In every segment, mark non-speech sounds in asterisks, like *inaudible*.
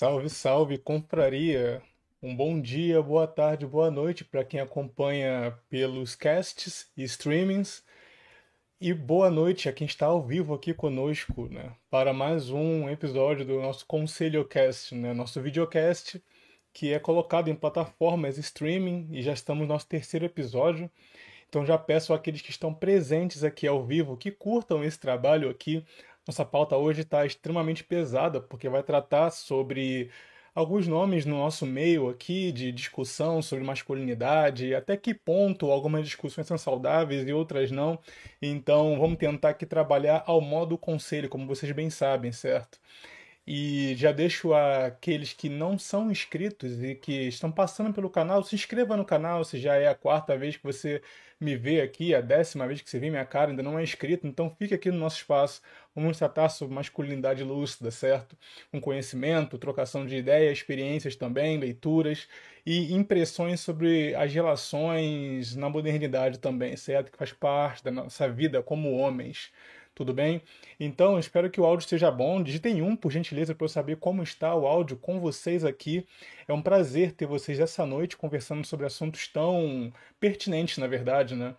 Salve, salve, confraria! Um bom dia, boa tarde, boa noite para quem acompanha pelos casts e streamings. E boa noite a quem está ao vivo aqui conosco, né? Para mais um episódio do nosso Conselho Cast, né? Nosso videocast que é colocado em plataformas streaming e já estamos no nosso terceiro episódio. Então já peço àqueles que estão presentes aqui ao vivo que curtam esse trabalho aqui, nossa pauta hoje está extremamente pesada, porque vai tratar sobre alguns nomes no nosso meio aqui de discussão sobre masculinidade, até que ponto algumas discussões são saudáveis e outras não. Então vamos tentar aqui trabalhar ao modo conselho, como vocês bem sabem, certo? E já deixo aqueles que não são inscritos e que estão passando pelo canal, se inscreva no canal se já é a quarta vez que você me vê aqui, a décima vez que você vê minha cara, ainda não é inscrito, então fique aqui no nosso espaço. Vamos tratar sobre masculinidade lúcida, certo? Um conhecimento, trocação de ideias, experiências também, leituras e impressões sobre as relações na modernidade também, certo? Que faz parte da nossa vida como homens. Tudo bem? Então, espero que o áudio esteja bom. Digitem um, por gentileza, para eu saber como está o áudio com vocês aqui. É um prazer ter vocês essa noite conversando sobre assuntos tão pertinentes, na verdade, né?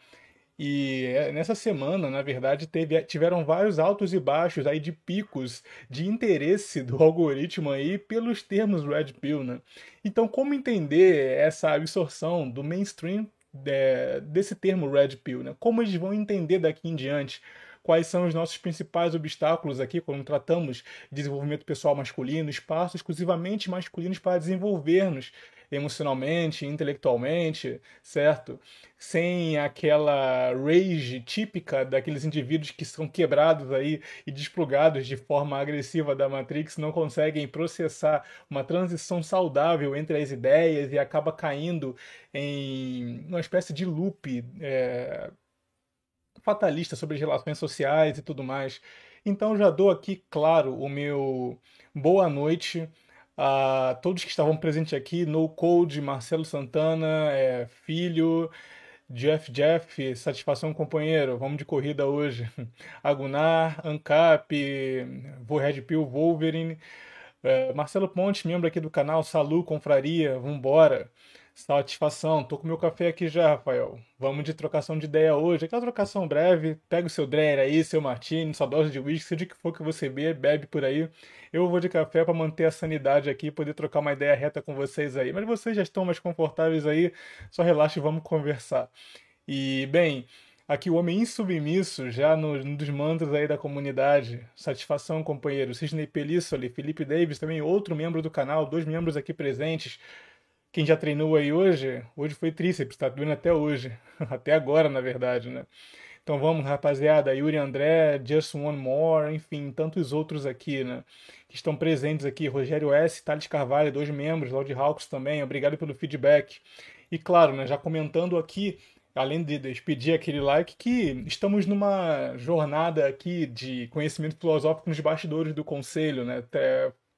E é, nessa semana, na verdade, teve, tiveram vários altos e baixos aí de picos de interesse do *laughs* algoritmo aí pelos termos Red Pill, né? Então, como entender essa absorção do mainstream é, desse termo Red Pill, né? Como eles vão entender daqui em diante? Quais são os nossos principais obstáculos aqui quando tratamos de desenvolvimento pessoal masculino, espaços exclusivamente masculinos para desenvolver-nos emocionalmente, intelectualmente, certo? Sem aquela rage típica daqueles indivíduos que são quebrados aí e desplugados de forma agressiva da Matrix, não conseguem processar uma transição saudável entre as ideias e acaba caindo em uma espécie de loop é, fatalista sobre as relações sociais e tudo mais. Então já dou aqui, claro, o meu boa noite a todos que estavam presentes aqui, No Code, Marcelo Santana, é, Filho, Jeff Jeff, satisfação companheiro, vamos de corrida hoje. *laughs* Agunar, Ancap, Red Pill, Wolverine, é, Marcelo Ponte, membro aqui do canal, Salu, Confraria, vambora. Satisfação, tô com meu café aqui já, Rafael. Vamos de trocação de ideia hoje. Aquela trocação breve. Pega o seu Dreyer aí, seu Martini, sua dose de whisky, seja o que for que você bebe, bebe por aí. Eu vou de café para manter a sanidade aqui e poder trocar uma ideia reta com vocês aí. Mas vocês já estão mais confortáveis aí, só relaxa e vamos conversar. E, bem, aqui o homem insubmisso, já no, no mantos aí da comunidade. Satisfação, companheiro. Sidney Pelissoli, Felipe Davis, também outro membro do canal, dois membros aqui presentes. Quem já treinou aí hoje, hoje foi tríceps, tá doendo até hoje. *laughs* até agora, na verdade, né? Então vamos, rapaziada, Yuri André, Just One More, enfim, tantos outros aqui, né? Que estão presentes aqui. Rogério S, Thales Carvalho, dois membros, Lord Hawks também, obrigado pelo feedback. E claro, né, já comentando aqui, além de despedir aquele like, que estamos numa jornada aqui de conhecimento filosófico nos bastidores do conselho, né?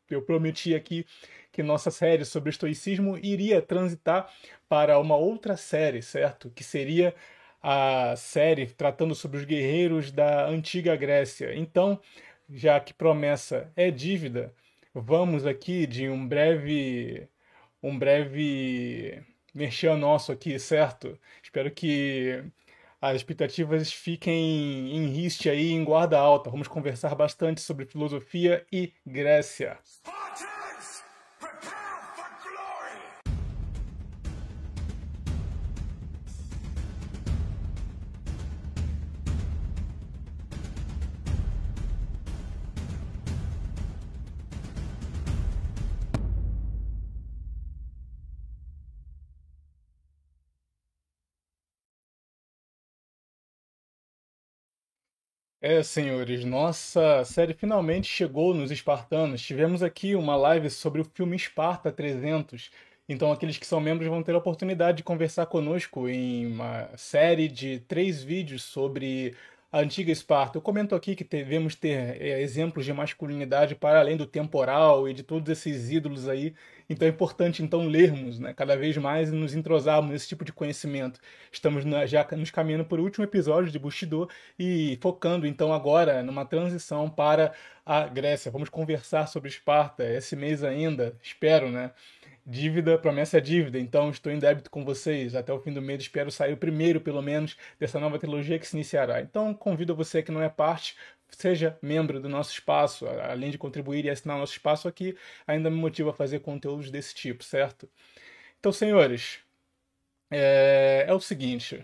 Eu prometi aqui que nossa série sobre estoicismo iria transitar para uma outra série, certo? Que seria a série tratando sobre os guerreiros da antiga Grécia. Então, já que promessa é dívida, vamos aqui de um breve um breve mexer nosso aqui, certo? Espero que as expectativas fiquem em riste aí, em guarda alta. Vamos conversar bastante sobre filosofia e Grécia. É, senhores, nossa série finalmente chegou nos Espartanos. Tivemos aqui uma live sobre o filme Esparta 300. Então, aqueles que são membros vão ter a oportunidade de conversar conosco em uma série de três vídeos sobre a antiga Esparta. Eu comento aqui que devemos ter é, exemplos de masculinidade para além do temporal e de todos esses ídolos aí. Então é importante então lermos, né, cada vez mais e nos entrosarmos nesse tipo de conhecimento. Estamos na, já nos caminhando para o último episódio de Bushido e focando então agora numa transição para a Grécia. Vamos conversar sobre Esparta esse mês ainda, espero, né? Dívida, promessa é dívida, então estou em débito com vocês. Até o fim do mês espero sair o primeiro, pelo menos, dessa nova trilogia que se iniciará. Então convido você que não é parte, seja membro do nosso espaço, além de contribuir e assinar nosso espaço aqui, ainda me motiva a fazer conteúdos desse tipo, certo? Então, senhores, é, é o seguinte.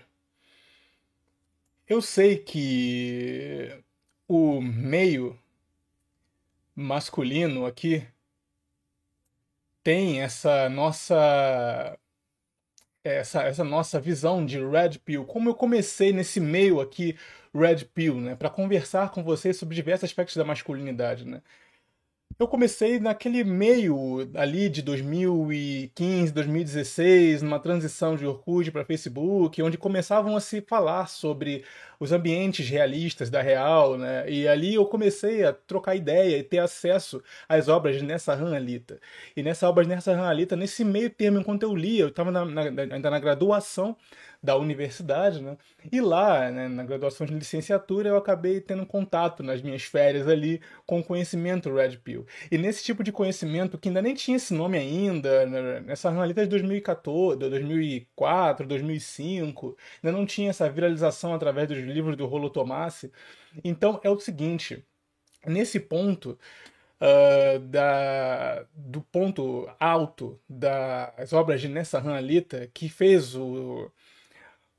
Eu sei que o meio masculino aqui tem essa nossa essa, essa nossa visão de Red Pill. Como eu comecei nesse meio aqui Red Pill, né, para conversar com vocês sobre diversos aspectos da masculinidade, né? Eu comecei naquele meio ali de 2015, 2016, numa transição de Orkut para Facebook, onde começavam a se falar sobre os ambientes realistas da Real, né? E ali eu comecei a trocar ideia e ter acesso às obras Nessa Han Alita. E nessa obra de Nessa Han Alita, nesse meio termo, enquanto eu lia, eu estava ainda na graduação, da universidade, né? E lá, né, na graduação de licenciatura, eu acabei tendo contato nas minhas férias ali com o conhecimento Red Pill. E nesse tipo de conhecimento, que ainda nem tinha esse nome ainda, né, nessa analita de 2014, 2004, 2005, ainda não tinha essa viralização através dos livros do Rolo Tomassi. Então é o seguinte, nesse ponto, Uh, da, do ponto alto das obras de Nessa Alita, que fez o,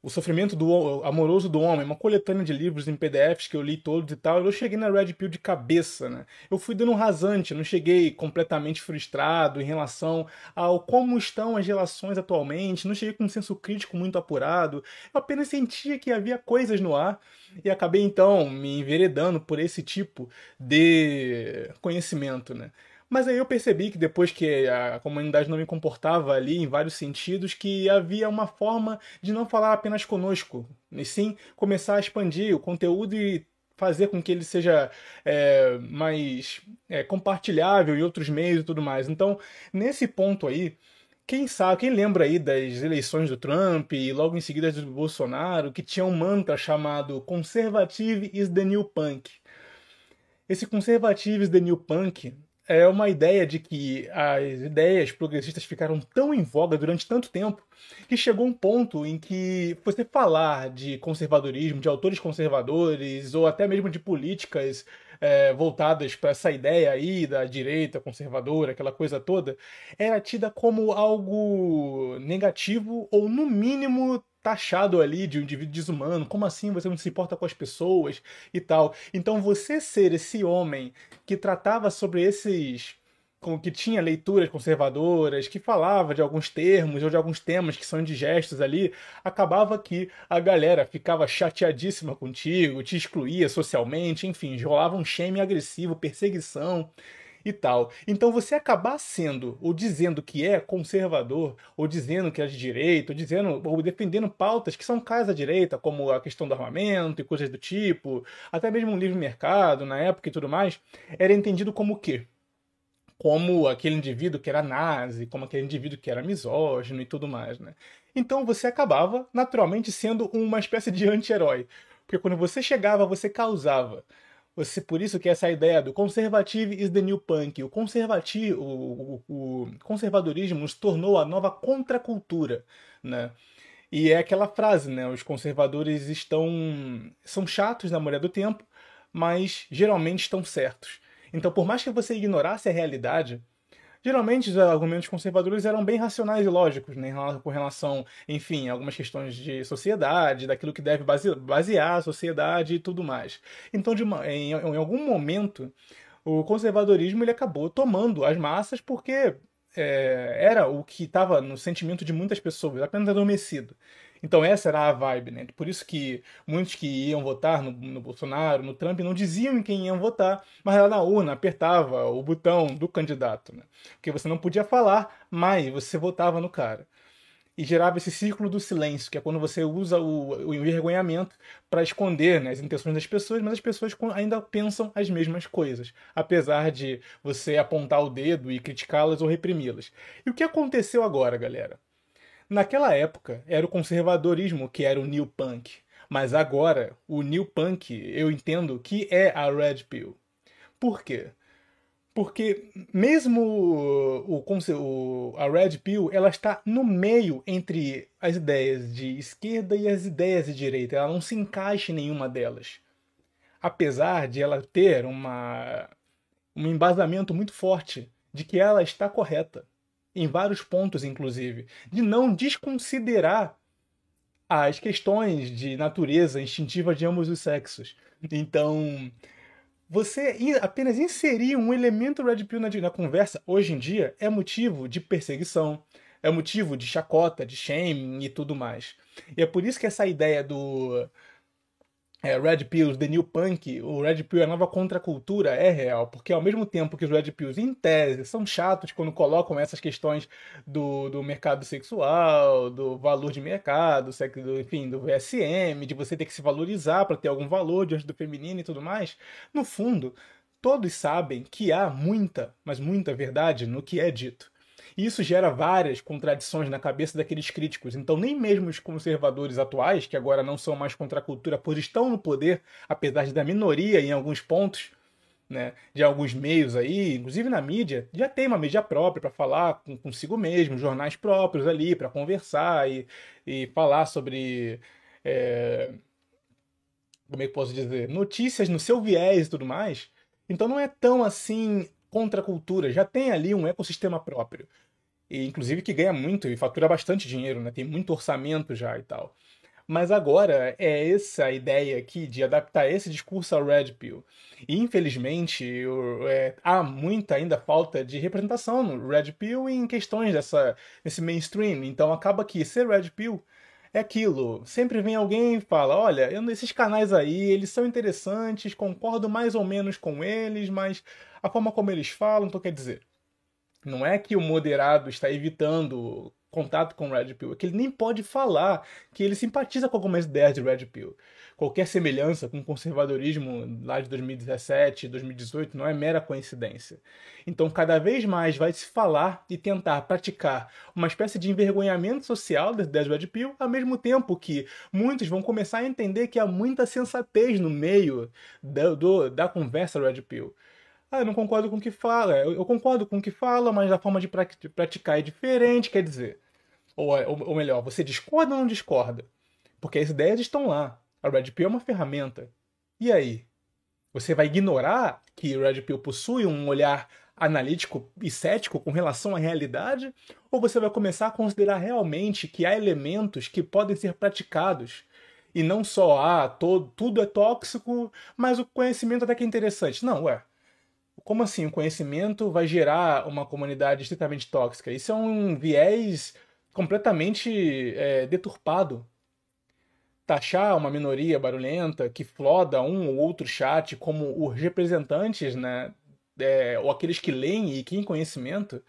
o Sofrimento do Amoroso do Homem, uma coletânea de livros em PDFs que eu li todos e tal, eu cheguei na Red Pill de cabeça, né? Eu fui dando um rasante, não cheguei completamente frustrado em relação ao como estão as relações atualmente, não cheguei com um senso crítico muito apurado, eu apenas sentia que havia coisas no ar e acabei então me enveredando por esse tipo de conhecimento, né? Mas aí eu percebi que depois que a comunidade não me comportava ali em vários sentidos, que havia uma forma de não falar apenas conosco, e sim começar a expandir o conteúdo e fazer com que ele seja é, mais é, compartilhável em outros meios e tudo mais. Então, nesse ponto aí, quem sabe, quem lembra aí das eleições do Trump e logo em seguida do Bolsonaro, que tinha um mantra chamado Conservative is the New Punk. Esse Conservative is the New Punk é uma ideia de que as ideias progressistas ficaram tão em voga durante tanto tempo que chegou um ponto em que você falar de conservadorismo, de autores conservadores ou até mesmo de políticas é, voltadas para essa ideia aí da direita conservadora, aquela coisa toda, era tida como algo negativo ou no mínimo taxado ali de um indivíduo desumano. Como assim você não se importa com as pessoas e tal? Então você ser esse homem que tratava sobre esses que tinha leituras conservadoras, que falava de alguns termos ou de alguns temas que são indigestos ali, acabava que a galera ficava chateadíssima contigo, te excluía socialmente, enfim, rolava um shame agressivo, perseguição e tal. Então você acabar sendo ou dizendo que é conservador, ou dizendo que é de direita, ou dizendo ou defendendo pautas que são caras da direita, como a questão do armamento e coisas do tipo, até mesmo um livre mercado na época e tudo mais, era entendido como o quê? Como aquele indivíduo que era nazi, como aquele indivíduo que era misógino e tudo mais, né? Então você acabava naturalmente sendo uma espécie de anti-herói. Porque quando você chegava, você causava você, por isso que essa ideia do conservative is the new punk, o, conservati o, o, o conservadorismo nos tornou a nova contracultura, né? E é aquela frase, né? Os conservadores estão são chatos na maioria do tempo, mas geralmente estão certos. Então, por mais que você ignorasse a realidade, Geralmente os argumentos conservadores eram bem racionais e lógicos, né, com relação, enfim, a algumas questões de sociedade, daquilo que deve basear a sociedade e tudo mais. Então, uma, em, em algum momento, o conservadorismo ele acabou tomando as massas porque é, era o que estava no sentimento de muitas pessoas, apenas adormecido. Então essa era a vibe, né? Por isso que muitos que iam votar no, no, Bolsonaro, no Trump, não diziam em quem iam votar, mas lá na urna apertava o botão do candidato, né? Porque você não podia falar, mas você votava no cara. e gerava esse círculo do silêncio, que é quando você usa o, o envergonhamento para esconder né, as intenções das pessoas, mas as pessoas ainda pensam as mesmas coisas, apesar de você apontar o dedo e criticá-las ou reprimi-las. E o que aconteceu agora, galera? Naquela época, era o conservadorismo que era o new punk, mas agora o new punk eu entendo que é a red pill. Por quê? Porque mesmo o, o, a Red Pill, ela está no meio entre as ideias de esquerda e as ideias de direita. Ela não se encaixa em nenhuma delas. Apesar de ela ter uma, um embasamento muito forte de que ela está correta. Em vários pontos, inclusive. De não desconsiderar as questões de natureza instintiva de ambos os sexos. Então, você apenas inserir um elemento Red Pill na, conversa, hoje em dia, é motivo de perseguição, é motivo de chacota, de shame e tudo mais. E é por isso que essa ideia do é, Red Pills, The New Punk, o Red Pill, a nova contracultura, é real. Porque ao mesmo tempo que os Red Pills, em tese, são chatos quando colocam essas questões do, do mercado sexual, do valor de mercado, do, enfim, do VSM, de você ter que se valorizar para ter algum valor diante do feminino e tudo mais, no fundo, todos sabem que há muita, mas muita verdade no que é dito. Isso gera várias contradições na cabeça daqueles críticos. Então, nem mesmo os conservadores atuais, que agora não são mais contra a cultura, pois estão no poder, apesar de da minoria em alguns pontos, né, de alguns meios aí, inclusive na mídia, já tem uma mídia própria para falar com, consigo mesmo, jornais próprios ali para conversar e, e falar sobre. É, como é que posso dizer? Notícias no seu viés e tudo mais. Então não é tão assim contra a cultura, já tem ali um ecossistema próprio. E, inclusive que ganha muito e fatura bastante dinheiro, né? Tem muito orçamento já e tal. Mas agora é essa ideia aqui de adaptar esse discurso ao Red Pill. E infelizmente é, há muita ainda falta de representação no Red Pill em questões dessa, desse mainstream. Então acaba que ser Red Pill é aquilo. Sempre vem alguém e fala: olha, eu, esses canais aí, eles são interessantes, concordo mais ou menos com eles, mas a forma como eles falam, então quer dizer, não é que o moderado está evitando contato com Red Pill, é que ele nem pode falar que ele simpatiza com algumas ideias de Red Pill. Qualquer semelhança com o conservadorismo lá de 2017, 2018 não é mera coincidência. Então, cada vez mais vai se falar e tentar praticar uma espécie de envergonhamento social das ideias de Red Pill, ao mesmo tempo que muitos vão começar a entender que há muita sensatez no meio da, do, da conversa Red Pill. Ah, eu não concordo com o que fala. Eu, eu concordo com o que fala, mas a forma de praticar é diferente, quer dizer. Ou, ou, ou melhor, você discorda ou não discorda? Porque as ideias estão lá. A Red Pill é uma ferramenta. E aí? Você vai ignorar que Red Pill possui um olhar analítico e cético com relação à realidade? Ou você vai começar a considerar realmente que há elementos que podem ser praticados e não só, ah, todo, tudo é tóxico, mas o conhecimento até que é interessante. Não, ué, como assim o conhecimento vai gerar uma comunidade estritamente tóxica? Isso é um viés completamente é, deturpado. Taxar uma minoria barulhenta que floda um ou outro chat como os representantes, né, é, ou aqueles que leem e que têm conhecimento.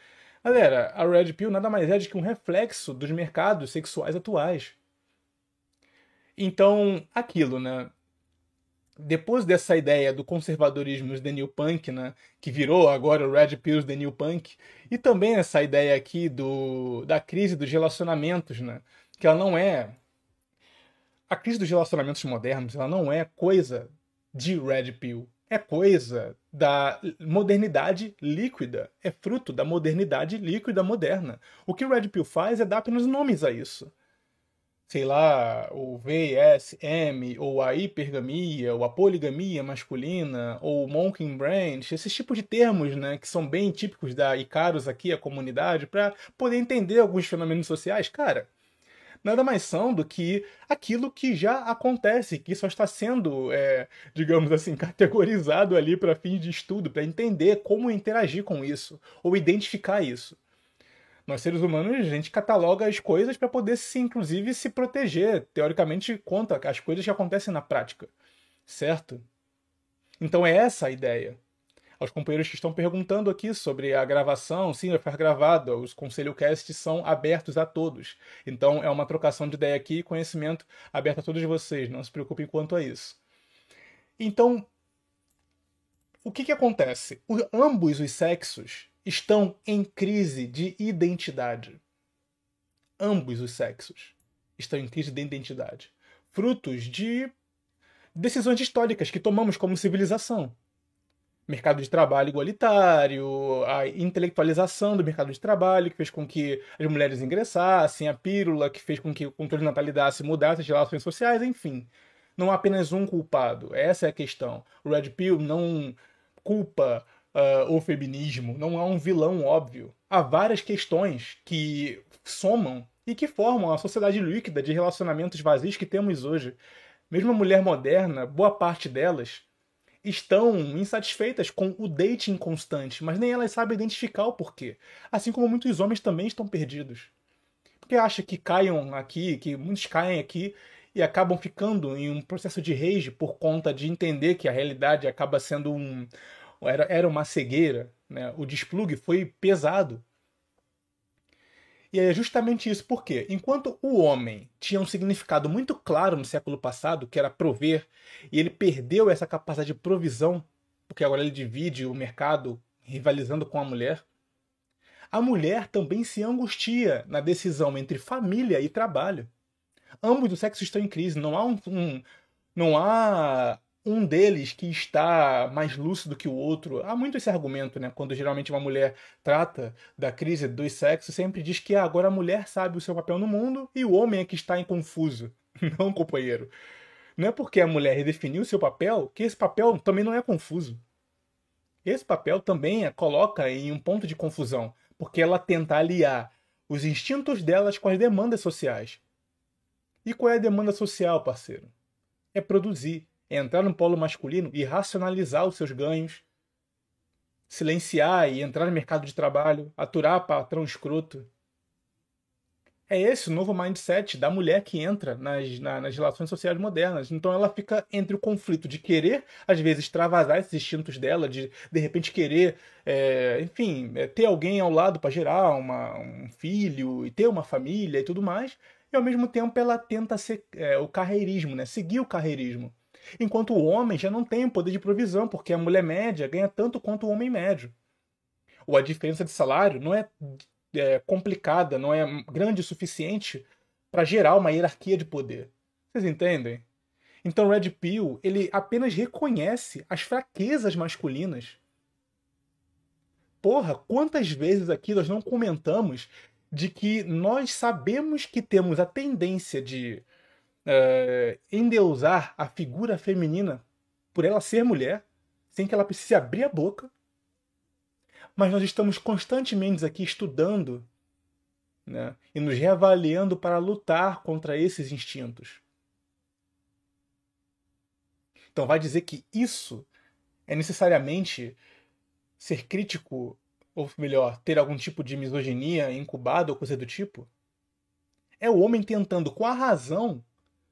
Galera, a Red Pill nada mais é do que um reflexo dos mercados sexuais atuais. Então, aquilo, né? Depois dessa ideia do conservadorismo The New Punk, né, que virou agora o Red Pills The New Punk, e também essa ideia aqui do, da crise dos relacionamentos, né, que ela não é a crise dos relacionamentos modernos, ela não é coisa de Red Pill, é coisa da modernidade líquida, é fruto da modernidade líquida moderna. O que o Red Pill faz é dar apenas nomes a isso sei lá, o VSM, ou a hipergamia, ou a poligamia masculina, ou monkey branch, esses tipos de termos, né, que são bem típicos da Icaros aqui, a comunidade, para poder entender alguns fenômenos sociais, cara, nada mais são do que aquilo que já acontece, que só está sendo, é, digamos assim, *laughs* categorizado ali para fins de estudo, para entender como interagir com isso, ou identificar isso. Nós, seres humanos, a gente cataloga as coisas para poder, se, inclusive, se proteger, teoricamente, contra as coisas que acontecem na prática. Certo? Então é essa a ideia. aos companheiros que estão perguntando aqui sobre a gravação. Sim, vai ficar gravado. Os Conselho Cast são abertos a todos. Então é uma trocação de ideia aqui e conhecimento aberto a todos vocês. Não se preocupem quanto a isso. Então, o que, que acontece? O, ambos os sexos estão em crise de identidade. Ambos os sexos estão em crise de identidade. Frutos de decisões históricas que tomamos como civilização. Mercado de trabalho igualitário, a intelectualização do mercado de trabalho, que fez com que as mulheres ingressassem, a pílula, que fez com que o controle de natalidade se mudasse as relações sociais, enfim. Não há apenas um culpado, essa é a questão. O Red Pill não culpa uh, o feminismo, não há um vilão óbvio. Há várias questões que somam e que formam a sociedade líquida de relacionamentos vazios que temos hoje. Mesmo a mulher moderna, boa parte delas estão insatisfeitas com o dating constante, mas nem elas sabem identificar o porquê. Assim como muitos homens também estão perdidos. Porque acha que caiam aqui, que muitos caem aqui e acabam ficando em um processo de rage por conta de entender que a realidade acaba sendo um era, era uma cegueira, né? O desplugue foi pesado e é justamente isso porque, enquanto o homem tinha um significado muito claro no século passado, que era prover, e ele perdeu essa capacidade de provisão, porque agora ele divide o mercado rivalizando com a mulher, a mulher também se angustia na decisão entre família e trabalho. Ambos os sexos estão em crise, não há um, um não há um deles que está mais lúcido que o outro. Há muito esse argumento, né? Quando geralmente uma mulher trata da crise dos sexos, sempre diz que ah, agora a mulher sabe o seu papel no mundo e o homem é que está em confuso. *laughs* Não, companheiro. Não é porque a mulher redefiniu o seu papel que esse papel também não é confuso. Esse papel também a coloca em um ponto de confusão, porque ela tenta aliar os instintos delas com as demandas sociais. E qual é a demanda social, parceiro? É produzir, entrar no polo masculino e racionalizar os seus ganhos, silenciar e entrar no mercado de trabalho, aturar patrão escroto. É esse o novo mindset da mulher que entra nas, na, nas relações sociais modernas. Então ela fica entre o conflito de querer, às vezes, extravasar esses instintos dela, de de repente querer, é, enfim, é, ter alguém ao lado para gerar uma, um filho e ter uma família e tudo mais. E ao mesmo tempo ela tenta ser é, o carreirismo, né? seguir o carreirismo. Enquanto o homem já não tem o poder de provisão, porque a mulher média ganha tanto quanto o homem médio. Ou a diferença de salário não é, é complicada, não é grande o suficiente para gerar uma hierarquia de poder. Vocês entendem? Então Red Pill, ele apenas reconhece as fraquezas masculinas. Porra, quantas vezes aqui nós não comentamos de que nós sabemos que temos a tendência de é, endeusar a figura feminina por ela ser mulher, sem que ela precise abrir a boca. Mas nós estamos constantemente aqui estudando né, e nos reavaliando para lutar contra esses instintos. Então, vai dizer que isso é necessariamente ser crítico, ou melhor, ter algum tipo de misoginia incubada ou coisa do tipo? É o homem tentando, com a razão,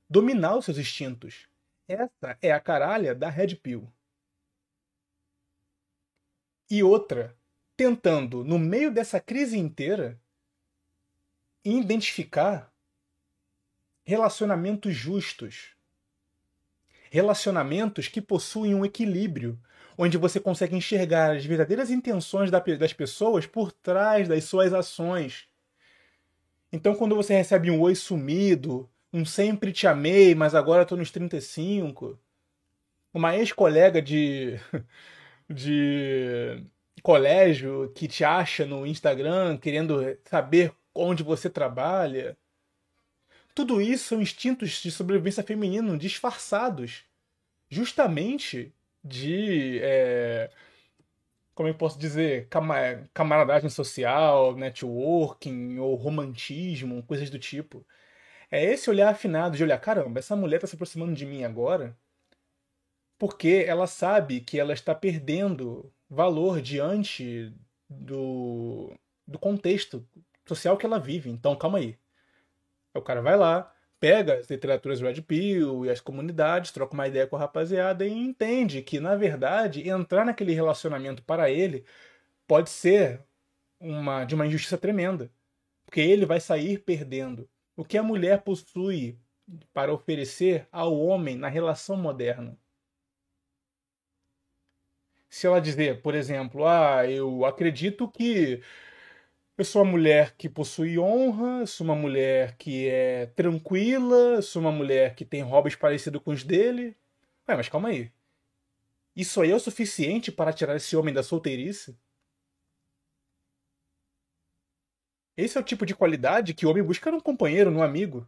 dominar os seus instintos. Essa é a caralha da Red Pill. E outra, tentando, no meio dessa crise inteira, identificar relacionamentos justos. Relacionamentos que possuem um equilíbrio, onde você consegue enxergar as verdadeiras intenções das pessoas por trás das suas ações. Então, quando você recebe um oi sumido, um sempre te amei, mas agora tô nos 35. Uma ex-colega de, *laughs* de colégio que te acha no Instagram querendo saber onde você trabalha. Tudo isso são instintos de sobrevivência feminino disfarçados, justamente de. É, como eu posso dizer? Camaradagem social, networking ou romantismo, coisas do tipo. É esse olhar afinado de olhar, caramba, essa mulher está se aproximando de mim agora porque ela sabe que ela está perdendo valor diante do, do contexto social que ela vive. Então, calma aí. O cara vai lá, pega as literaturas Red Pill e as comunidades, troca uma ideia com a rapaziada e entende que, na verdade, entrar naquele relacionamento para ele pode ser uma de uma injustiça tremenda. Porque ele vai sair perdendo. O que a mulher possui para oferecer ao homem na relação moderna? Se ela dizer, por exemplo, ah, eu acredito que eu sou uma mulher que possui honra, sou uma mulher que é tranquila, sou uma mulher que tem hobbies parecidos com os dele. Ué, mas calma aí. Isso aí é o suficiente para tirar esse homem da solteirice? Esse é o tipo de qualidade que o homem busca num companheiro, num amigo.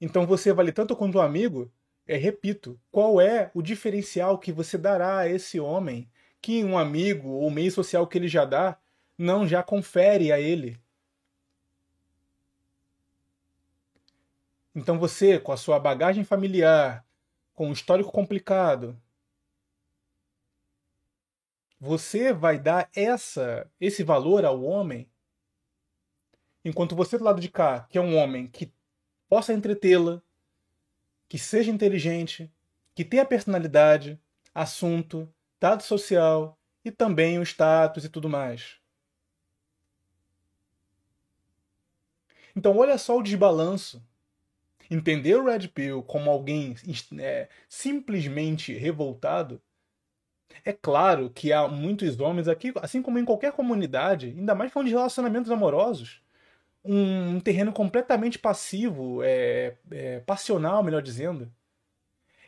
Então você vale tanto quanto um amigo. É, repito, qual é o diferencial que você dará a esse homem que um amigo ou meio social que ele já dá não já confere a ele. Então você, com a sua bagagem familiar, com um histórico complicado, você vai dar essa esse valor ao homem, enquanto você do lado de cá, que é um homem que possa entretê-la, que seja inteligente, que tenha personalidade, assunto, dado social e também o status e tudo mais. Então, olha só o desbalanço. Entender o Red Pill como alguém é, simplesmente revoltado. É claro que há muitos homens aqui, assim como em qualquer comunidade, ainda mais falando de relacionamentos amorosos, um, um terreno completamente passivo, é, é, passional, melhor dizendo.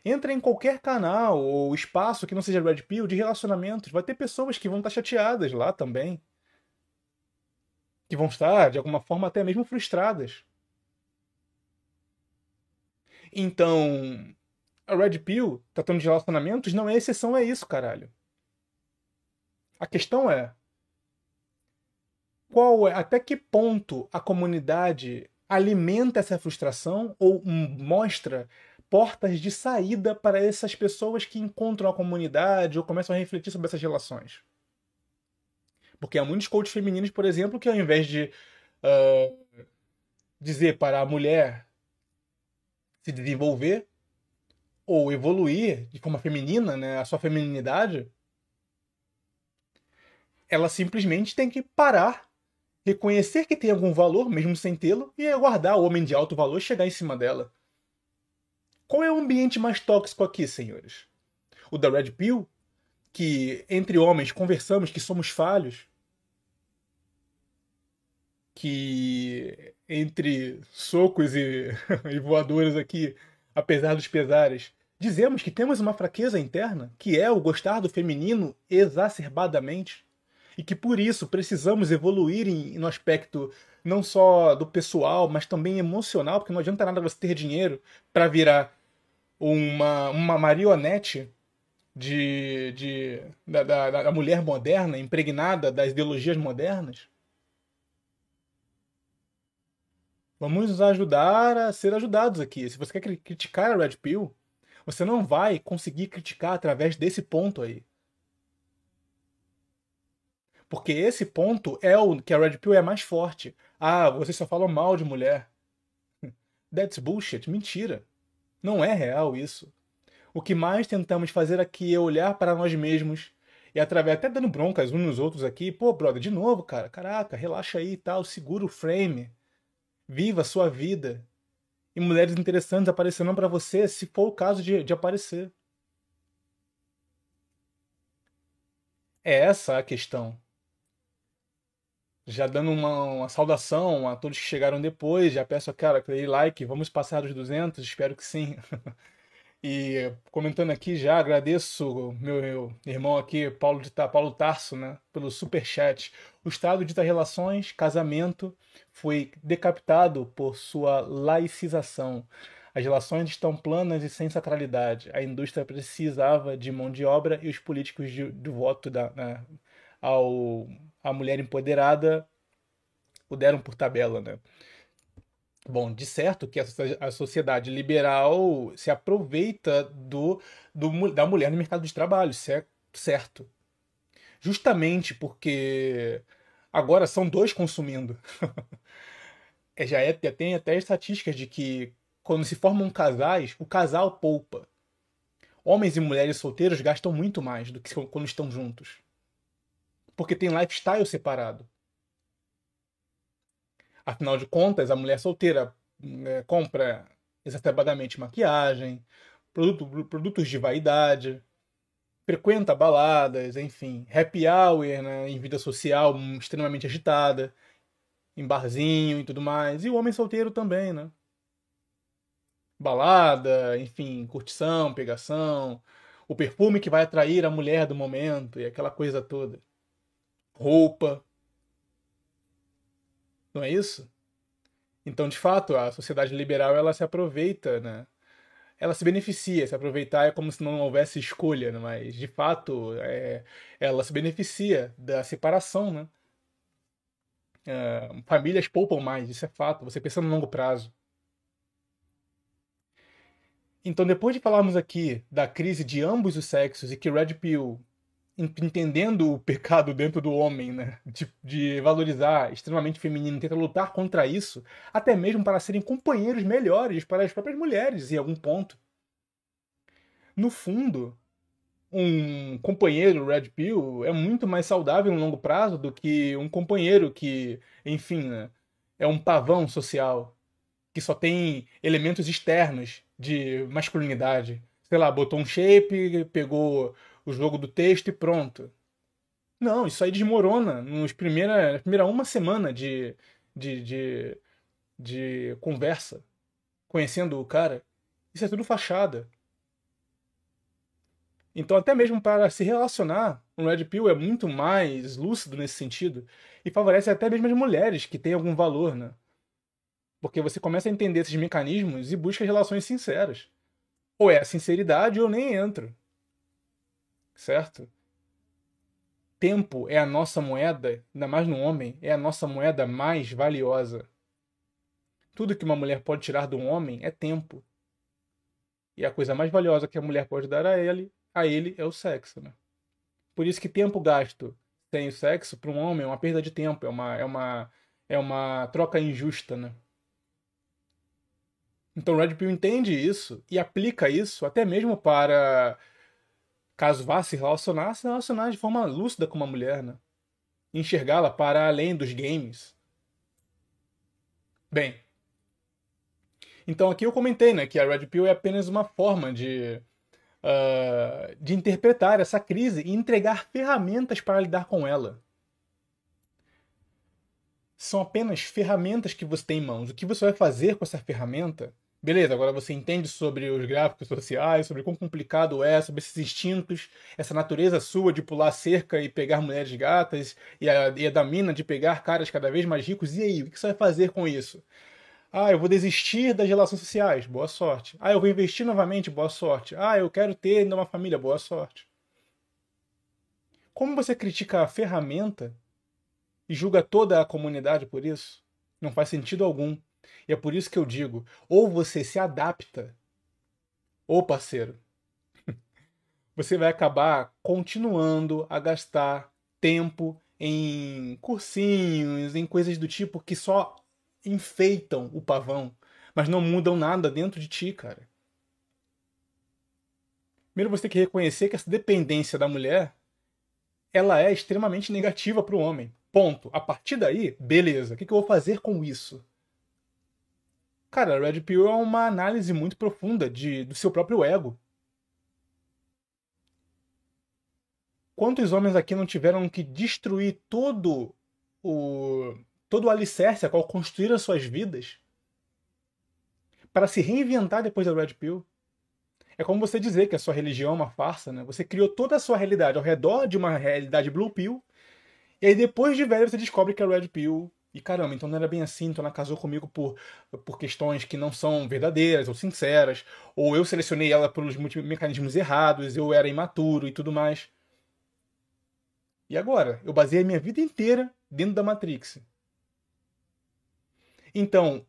Entra em qualquer canal ou espaço que não seja Red Pill de relacionamentos. Vai ter pessoas que vão estar chateadas lá também que vão estar, de alguma forma, até mesmo frustradas. Então, a Red Pill, tratando de relacionamentos, não é exceção a isso, caralho. A questão é qual é, até que ponto a comunidade alimenta essa frustração ou mostra portas de saída para essas pessoas que encontram a comunidade ou começam a refletir sobre essas relações. Porque há muitos coaches femininos, por exemplo, que ao invés de uh, dizer para a mulher se desenvolver ou evoluir de forma feminina, né, a sua feminilidade, ela simplesmente tem que parar, reconhecer que tem algum valor, mesmo sem tê-lo, e aguardar o homem de alto valor chegar em cima dela. Qual é o ambiente mais tóxico aqui, senhores? O da Red Pill, que entre homens conversamos que somos falhos, que entre socos e, *laughs* e voadores aqui, apesar dos pesares, dizemos que temos uma fraqueza interna, que é o gostar do feminino exacerbadamente, e que por isso precisamos evoluir em, no aspecto não só do pessoal, mas também emocional, porque não adianta nada você ter dinheiro para virar uma, uma marionete de, de, da, da, da mulher moderna, impregnada das ideologias modernas. Vamos nos ajudar a ser ajudados aqui. Se você quer criticar a Red Pill, você não vai conseguir criticar através desse ponto aí. Porque esse ponto é o que a Red Pill é mais forte. Ah, vocês só falam mal de mulher. *laughs* That's bullshit. Mentira. Não é real isso. O que mais tentamos fazer aqui é olhar para nós mesmos e através até dando broncas uns nos outros aqui. Pô, brother, de novo, cara. Caraca, relaxa aí e tal. Segura o frame. Viva a sua vida. E mulheres interessantes aparecerão para você se for o caso de, de aparecer. É essa a questão. Já dando uma, uma, saudação a todos que chegaram depois, já peço, cara, aquele like, vamos passar dos 200, espero que sim. *laughs* E comentando aqui já, agradeço meu, meu irmão aqui, Paulo, de, Paulo Tarso, né, pelo super chat. O Estado dita relações, casamento, foi decapitado por sua laicização. As relações estão planas e sem sacralidade. A indústria precisava de mão de obra e os políticos de, do voto da, né, ao, a mulher empoderada o deram por tabela, né? Bom, de certo que a sociedade liberal se aproveita do, do, da mulher no mercado de trabalho, certo? Justamente porque agora são dois consumindo. *laughs* é, já, é, já tem até estatísticas de que quando se formam casais, o casal poupa. Homens e mulheres solteiros gastam muito mais do que quando estão juntos. Porque tem lifestyle separado. Afinal de contas, a mulher solteira é, compra exacerbadamente maquiagem, produto, produtos de vaidade, frequenta baladas, enfim, happy hour né, em vida social extremamente agitada, em barzinho e tudo mais. E o homem solteiro também, né? Balada, enfim, curtição, pegação, o perfume que vai atrair a mulher do momento e aquela coisa toda. Roupa. Não é isso? Então, de fato, a sociedade liberal ela se aproveita, né? Ela se beneficia, se aproveitar é como se não houvesse escolha, né? mas de fato é, ela se beneficia da separação, né? É, famílias poupam mais, isso é fato. Você pensa no longo prazo. Então, depois de falarmos aqui da crise de ambos os sexos e que Red Pill, entendendo o pecado dentro do homem, né, de, de valorizar extremamente feminino, tenta lutar contra isso, até mesmo para serem companheiros melhores para as próprias mulheres em algum ponto. No fundo, um companheiro Red Pill é muito mais saudável no longo prazo do que um companheiro que, enfim, né, é um pavão social, que só tem elementos externos de masculinidade. Sei lá, botou um shape, pegou o jogo do texto e pronto. Não, isso aí desmorona nos primeira, na primeira uma semana de, de, de, de conversa, conhecendo o cara. Isso é tudo fachada. Então, até mesmo para se relacionar, o Red Pill é muito mais lúcido nesse sentido e favorece até mesmo as mulheres que têm algum valor, né? Porque você começa a entender esses mecanismos e busca relações sinceras. Ou é a sinceridade ou nem entra. Certo? Tempo é a nossa moeda, ainda mais no homem, é a nossa moeda mais valiosa. Tudo que uma mulher pode tirar de um homem é tempo. E a coisa mais valiosa que a mulher pode dar a ele a ele é o sexo, né? Por isso que tempo gasto sem o sexo para um homem é uma perda de tempo, é uma, é uma, é uma troca injusta, né? Então Red Pill entende isso e aplica isso até mesmo para, caso vá se relacionar, se relacionar de forma lúcida com uma mulher, né? Enxergá-la para além dos games. Bem, então aqui eu comentei, né, que a Red Pill é apenas uma forma de uh, de interpretar essa crise e entregar ferramentas para lidar com ela. São apenas ferramentas que você tem em mãos. O que você vai fazer com essa ferramenta? Beleza, agora você entende sobre os gráficos sociais, sobre quão complicado é, sobre esses instintos, essa natureza sua de pular cerca e pegar mulheres gatas, e a, e a da mina de pegar caras cada vez mais ricos. E aí, o que você vai fazer com isso? Ah, eu vou desistir das relações sociais, boa sorte. Ah, eu vou investir novamente, boa sorte. Ah, eu quero ter uma família, boa sorte. Como você critica a ferramenta e julga toda a comunidade por isso? Não faz sentido algum. E é por isso que eu digo: ou você se adapta, ou parceiro, *laughs* você vai acabar continuando a gastar tempo em cursinhos, em coisas do tipo que só enfeitam o pavão, mas não mudam nada dentro de ti, cara. Primeiro você tem que reconhecer que essa dependência da mulher ela é extremamente negativa para o homem. Ponto. A partir daí, beleza. O que, eu vou fazer com isso? Cara, Red Pill é uma análise muito profunda de, do seu próprio ego. Quantos homens aqui não tiveram que destruir todo o todo o alicerce a qual construíram suas vidas para se reinventar depois da Red Pill. É como você dizer que a sua religião é uma farsa, né? Você criou toda a sua realidade ao redor de uma realidade Blue Pill, e aí depois de velho você descobre que é Red Pill. E caramba, então não era bem assim, então ela casou comigo por, por questões que não são verdadeiras ou sinceras, ou eu selecionei ela pelos mecanismos errados, eu era imaturo e tudo mais. E agora? Eu baseei a minha vida inteira dentro da Matrix. Então,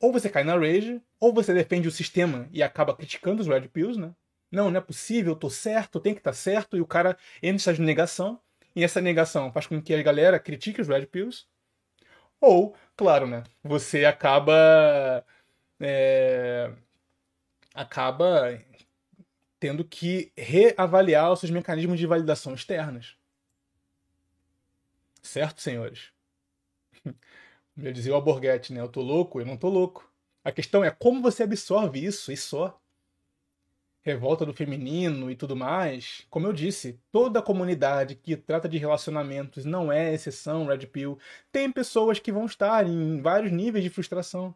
ou você cai na rage, ou você defende o sistema e acaba criticando os Red Pills, né? Não, não é possível, eu tô certo, tem que estar tá certo, e o cara entra em negação, e essa negação faz com que a galera critique os Red Pills. Ou, claro, né? Você acaba. É, acaba tendo que reavaliar os seus mecanismos de validação externas. Certo, senhores? Eu dizia o Alborguete, né? Eu tô louco, eu não tô louco. A questão é como você absorve isso e só. Revolta do feminino e tudo mais. Como eu disse, toda comunidade que trata de relacionamentos não é exceção, Red Pill. Tem pessoas que vão estar em vários níveis de frustração.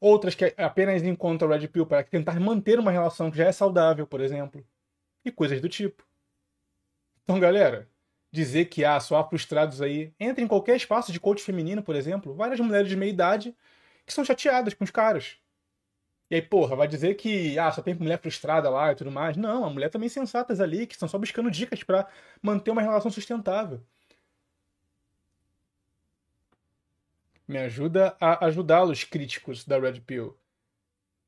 Outras que apenas encontram Red Pill para tentar manter uma relação que já é saudável, por exemplo. E coisas do tipo. Então, galera, dizer que ah, só há frustrados aí. Entra em qualquer espaço de coach feminino, por exemplo, várias mulheres de meia idade que são chateadas com os caras. E aí, porra, vai dizer que ah, só tem mulher frustrada lá e tudo mais. Não, a mulher também sensatas ali, que estão só buscando dicas para manter uma relação sustentável. Me ajuda a ajudá-los, críticos da Red Pill.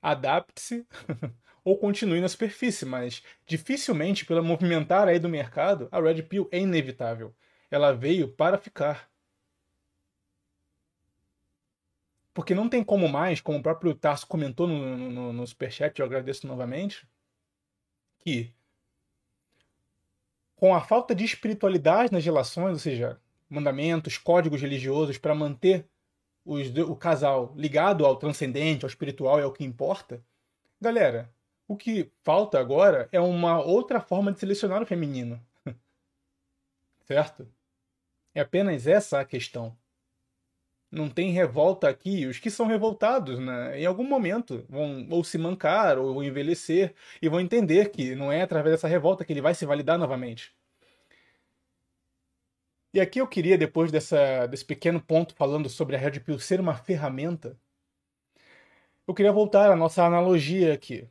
Adapte-se *laughs* ou continue na superfície, mas dificilmente, pela movimentar aí do mercado, a Red Pill é inevitável. Ela veio para ficar. Porque não tem como mais, como o próprio Tarso comentou no, no, no Superchat, eu agradeço novamente, que com a falta de espiritualidade nas relações, ou seja, mandamentos, códigos religiosos para manter os, o casal ligado ao transcendente, ao espiritual, é o que importa, galera, o que falta agora é uma outra forma de selecionar o feminino. *laughs* certo? É apenas essa a questão. Não tem revolta aqui. Os que são revoltados, né, em algum momento, vão ou se mancar ou envelhecer e vão entender que não é através dessa revolta que ele vai se validar novamente. E aqui eu queria, depois dessa, desse pequeno ponto falando sobre a Red Pill ser uma ferramenta, eu queria voltar à nossa analogia aqui.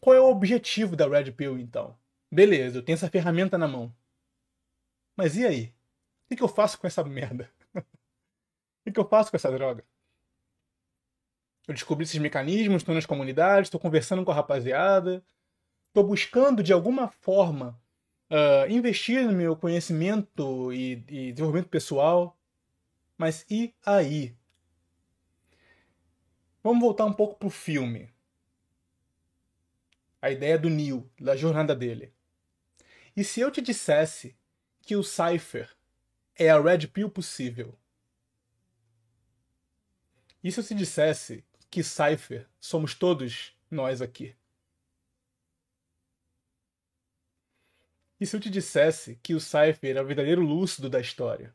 Qual é o objetivo da Red Pill, então? Beleza, eu tenho essa ferramenta na mão. Mas e aí? O que eu faço com essa merda? O que eu faço com essa droga? Eu descobri esses mecanismos, estou nas comunidades, estou conversando com a rapaziada, estou buscando de alguma forma uh, investir no meu conhecimento e, e desenvolvimento pessoal. Mas e aí? Vamos voltar um pouco pro filme a ideia do Neil, da jornada dele. E se eu te dissesse que o Cypher é a Red Pill possível? E se eu te dissesse que Cypher somos todos nós aqui? E se eu te dissesse que o Cypher é o verdadeiro lúcido da história?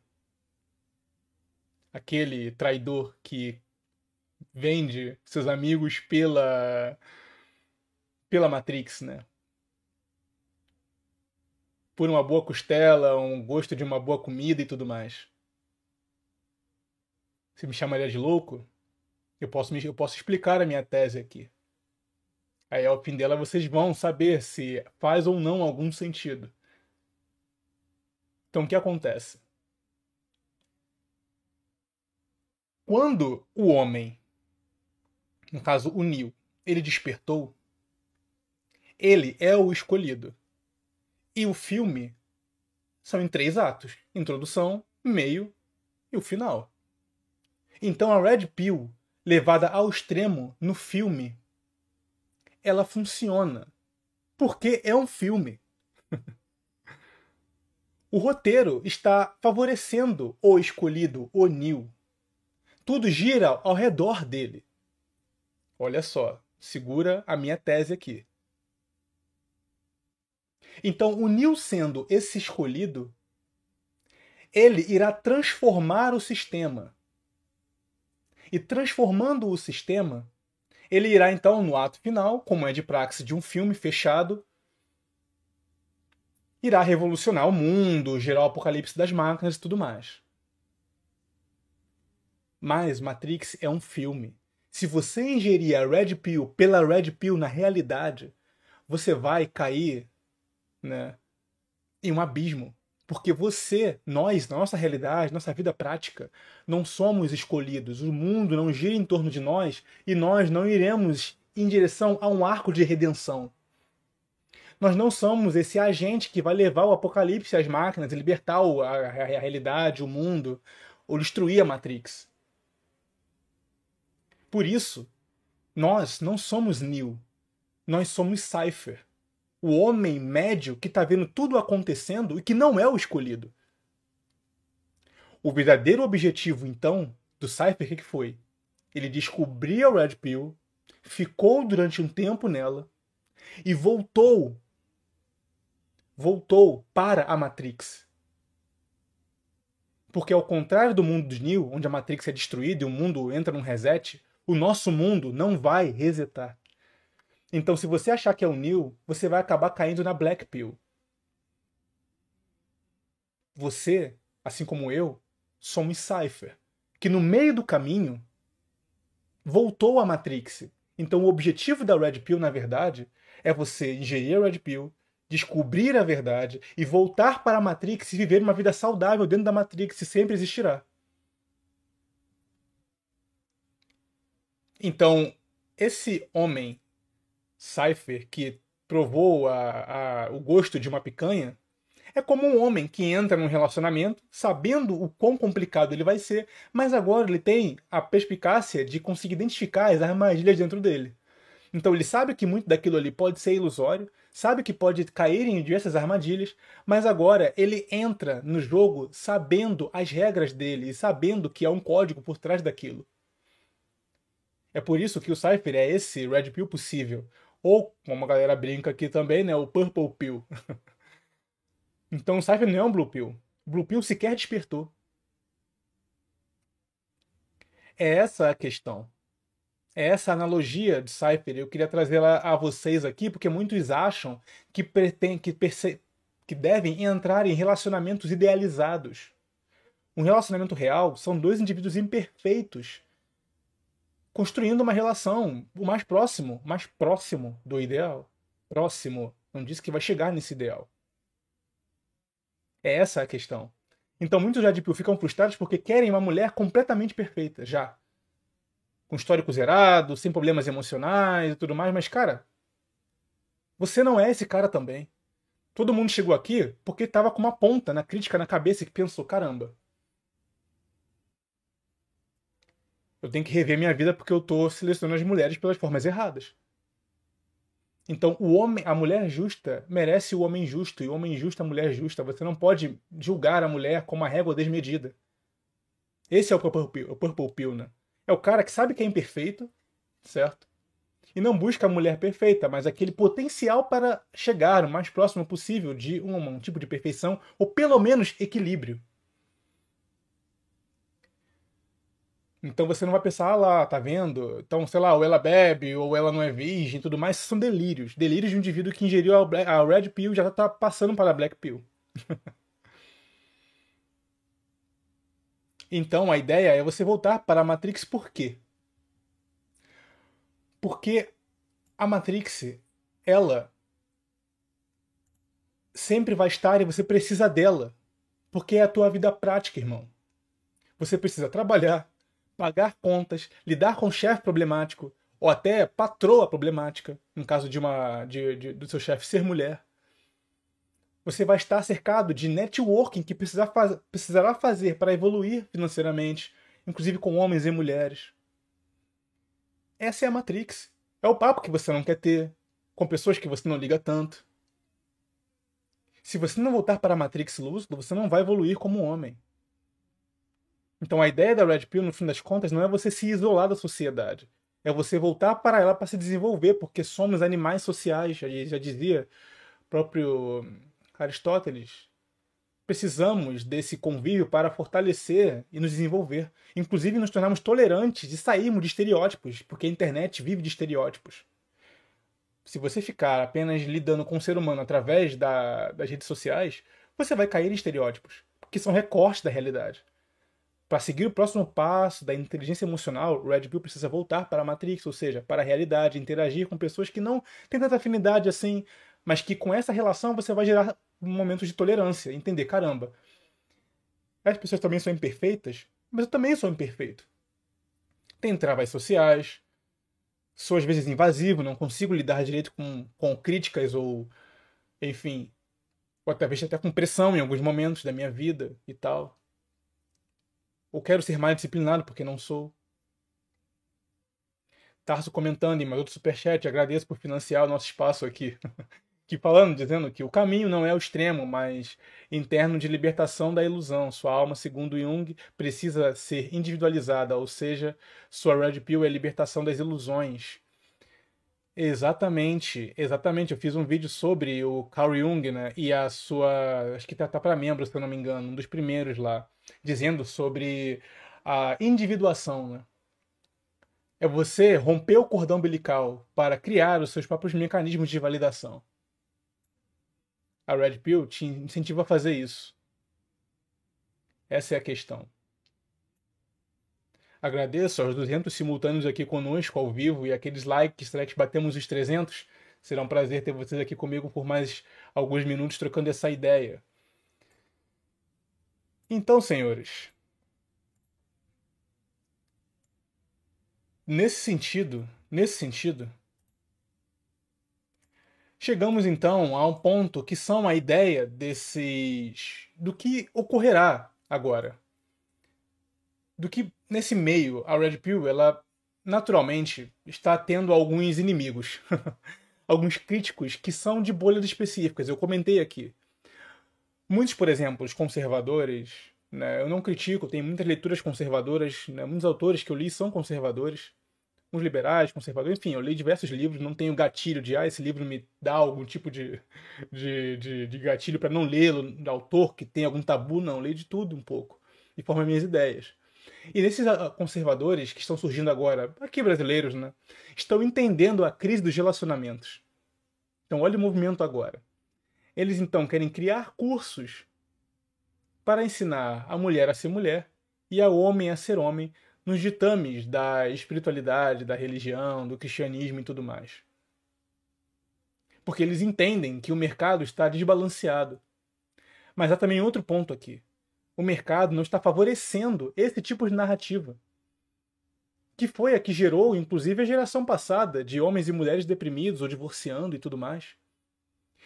Aquele traidor que vende seus amigos pela pela Matrix, né? Por uma boa costela, um gosto de uma boa comida e tudo mais. Você me chamaria de louco? Eu posso, eu posso explicar a minha tese aqui. Aí ao fim dela vocês vão saber se faz ou não algum sentido. Então o que acontece? Quando o homem, no caso o Neo, ele despertou, ele é o escolhido. E o filme são em três atos: introdução, meio e o final. Então a Red Pill, levada ao extremo no filme, ela funciona. Porque é um filme. *laughs* o roteiro está favorecendo o escolhido, o Neil. Tudo gira ao redor dele. Olha só, segura a minha tese aqui. Então, o Neil sendo esse escolhido, ele irá transformar o sistema. E transformando o sistema, ele irá então, no ato final, como é de praxe de um filme fechado, irá revolucionar o mundo, gerar o apocalipse das máquinas e tudo mais. Mas Matrix é um filme. Se você ingerir a Red Pill pela Red Pill na realidade, você vai cair né, em um abismo. Porque você, nós, na nossa realidade, nossa vida prática, não somos escolhidos. O mundo não gira em torno de nós e nós não iremos em direção a um arco de redenção. Nós não somos esse agente que vai levar o apocalipse às máquinas, libertar a, a, a realidade, o mundo, ou destruir a Matrix. Por isso, nós não somos Neo. Nós somos Cypher. O homem médio que está vendo tudo acontecendo e que não é o escolhido. O verdadeiro objetivo, então, do Cypher, o que foi? Ele descobriu a Red Pill, ficou durante um tempo nela e voltou voltou para a Matrix. Porque ao contrário do mundo dos Neo, onde a Matrix é destruída e o mundo entra num reset, o nosso mundo não vai resetar. Então, se você achar que é o Neo, você vai acabar caindo na Black Pill. Você, assim como eu, somos Cypher, que no meio do caminho voltou à Matrix. Então, o objetivo da Red Pill, na verdade, é você ingerir a Red Pill, descobrir a verdade e voltar para a Matrix e viver uma vida saudável dentro da Matrix, sempre existirá. Então, esse homem, Cypher, que provou a, a, o gosto de uma picanha, é como um homem que entra num relacionamento sabendo o quão complicado ele vai ser, mas agora ele tem a perspicácia de conseguir identificar as armadilhas dentro dele. Então ele sabe que muito daquilo ali pode ser ilusório, sabe que pode cair em diversas armadilhas, mas agora ele entra no jogo sabendo as regras dele e sabendo que há um código por trás daquilo. É por isso que o Cypher é esse Red Pill possível. Ou, como a galera brinca aqui também, né, o Purple Pill. *laughs* então o Cypher não é um Blue Pill. Blue Pill sequer despertou. É essa a questão. É essa analogia de Cypher. Eu queria trazê-la a vocês aqui, porque muitos acham que, pretend, que, perce, que devem entrar em relacionamentos idealizados. Um relacionamento real são dois indivíduos imperfeitos construindo uma relação o mais próximo, mais próximo do ideal. Próximo. Não diz que vai chegar nesse ideal. É essa a questão. Então muitos já de ficam frustrados porque querem uma mulher completamente perfeita, já com histórico zerado, sem problemas emocionais e tudo mais, mas, cara, você não é esse cara também. Todo mundo chegou aqui porque estava com uma ponta na crítica na cabeça que pensou: caramba, eu tenho que rever minha vida porque eu estou selecionando as mulheres pelas formas erradas. Então, o homem, a mulher justa merece o homem justo e o homem justo a mulher justa. Você não pode julgar a mulher com uma régua desmedida. Esse é o Purple Pill, o Purple Pill né? É o cara que sabe que é imperfeito, certo? E não busca a mulher perfeita, mas aquele potencial para chegar o mais próximo possível de um, um tipo de perfeição, ou pelo menos equilíbrio. Então você não vai pensar, ah lá, tá vendo? Então, sei lá, ou ela bebe, ou ela não é virgem tudo mais, são delírios. Delírios de um indivíduo que ingeriu a, Red Pill já tá passando para a Black Pill. *laughs* Então a ideia é você voltar para a Matrix por quê? Porque a Matrix, ela sempre vai estar e você precisa dela. Porque é a tua vida prática, irmão. Você precisa trabalhar, pagar contas, lidar com chefe problemático, ou até patroa problemática, no caso de uma de, de do seu chefe ser mulher você vai estar cercado de networking que precisar faz, precisará fazer para evoluir financeiramente, inclusive com homens e mulheres. Essa é a Matrix. É o papo que você não quer ter, com pessoas que você não liga tanto. Se você não voltar para a Matrix lúcido, você não vai evoluir como homem. Então a ideia da Red Pill, no fim das contas, não é você se isolar da sociedade. É você voltar para ela para se desenvolver, porque somos animais sociais, já, já dizia próprio Aristóteles, precisamos desse convívio para fortalecer e nos desenvolver. Inclusive, nos tornarmos tolerantes e sairmos de estereótipos, porque a internet vive de estereótipos. Se você ficar apenas lidando com o ser humano através da, das redes sociais, você vai cair em estereótipos, que são recortes da realidade. Para seguir o próximo passo da inteligência emocional, o Red Pill precisa voltar para a Matrix, ou seja, para a realidade, interagir com pessoas que não têm tanta afinidade assim, mas que com essa relação você vai gerar momentos de tolerância, entender, caramba, as pessoas também são imperfeitas, mas eu também sou imperfeito. Tem travas sociais, sou às vezes invasivo, não consigo lidar direito com, com críticas ou enfim, ou talvez até com pressão em alguns momentos da minha vida e tal. Ou quero ser mais disciplinado porque não sou. Tarso comentando em mais outro superchat, agradeço por financiar o nosso espaço aqui. *laughs* que falando, dizendo que o caminho não é o extremo, mas interno de libertação da ilusão. Sua alma, segundo Jung, precisa ser individualizada, ou seja, sua red pill é libertação das ilusões. Exatamente, exatamente. Eu fiz um vídeo sobre o Carl Jung, né? E a sua. Acho que tá, tá para membros, se eu não me engano, um dos primeiros lá, dizendo sobre a individuação, né? É você romper o cordão umbilical para criar os seus próprios mecanismos de validação a Red Pill te incentiva a fazer isso. Essa é a questão. Agradeço aos 200 simultâneos aqui conosco ao vivo e aqueles likes, será que batemos os 300? Será um prazer ter vocês aqui comigo por mais alguns minutos trocando essa ideia. Então, senhores, nesse sentido, nesse sentido, Chegamos então a um ponto que são a ideia desses. do que ocorrerá agora. Do que nesse meio a Red Pill, ela naturalmente está tendo alguns inimigos. *laughs* alguns críticos que são de bolhas específicas. Eu comentei aqui. Muitos, por exemplo, os conservadores, né, eu não critico, tem muitas leituras conservadoras, né, muitos autores que eu li são conservadores uns liberais, conservadores, enfim, eu li diversos livros, não tenho gatilho de, ah, esse livro me dá algum tipo de, de, de, de gatilho para não lê-lo, autor que tem algum tabu, não, leio de tudo um pouco, e forma minhas ideias. E nesses ah, conservadores que estão surgindo agora, aqui brasileiros, né, estão entendendo a crise dos relacionamentos. Então, olha o movimento agora. Eles então querem criar cursos para ensinar a mulher a ser mulher e a homem a ser homem nos ditames da espiritualidade, da religião, do cristianismo e tudo mais. Porque eles entendem que o mercado está desbalanceado. Mas há também outro ponto aqui. O mercado não está favorecendo esse tipo de narrativa. Que foi a que gerou, inclusive, a geração passada de homens e mulheres deprimidos ou divorciando e tudo mais.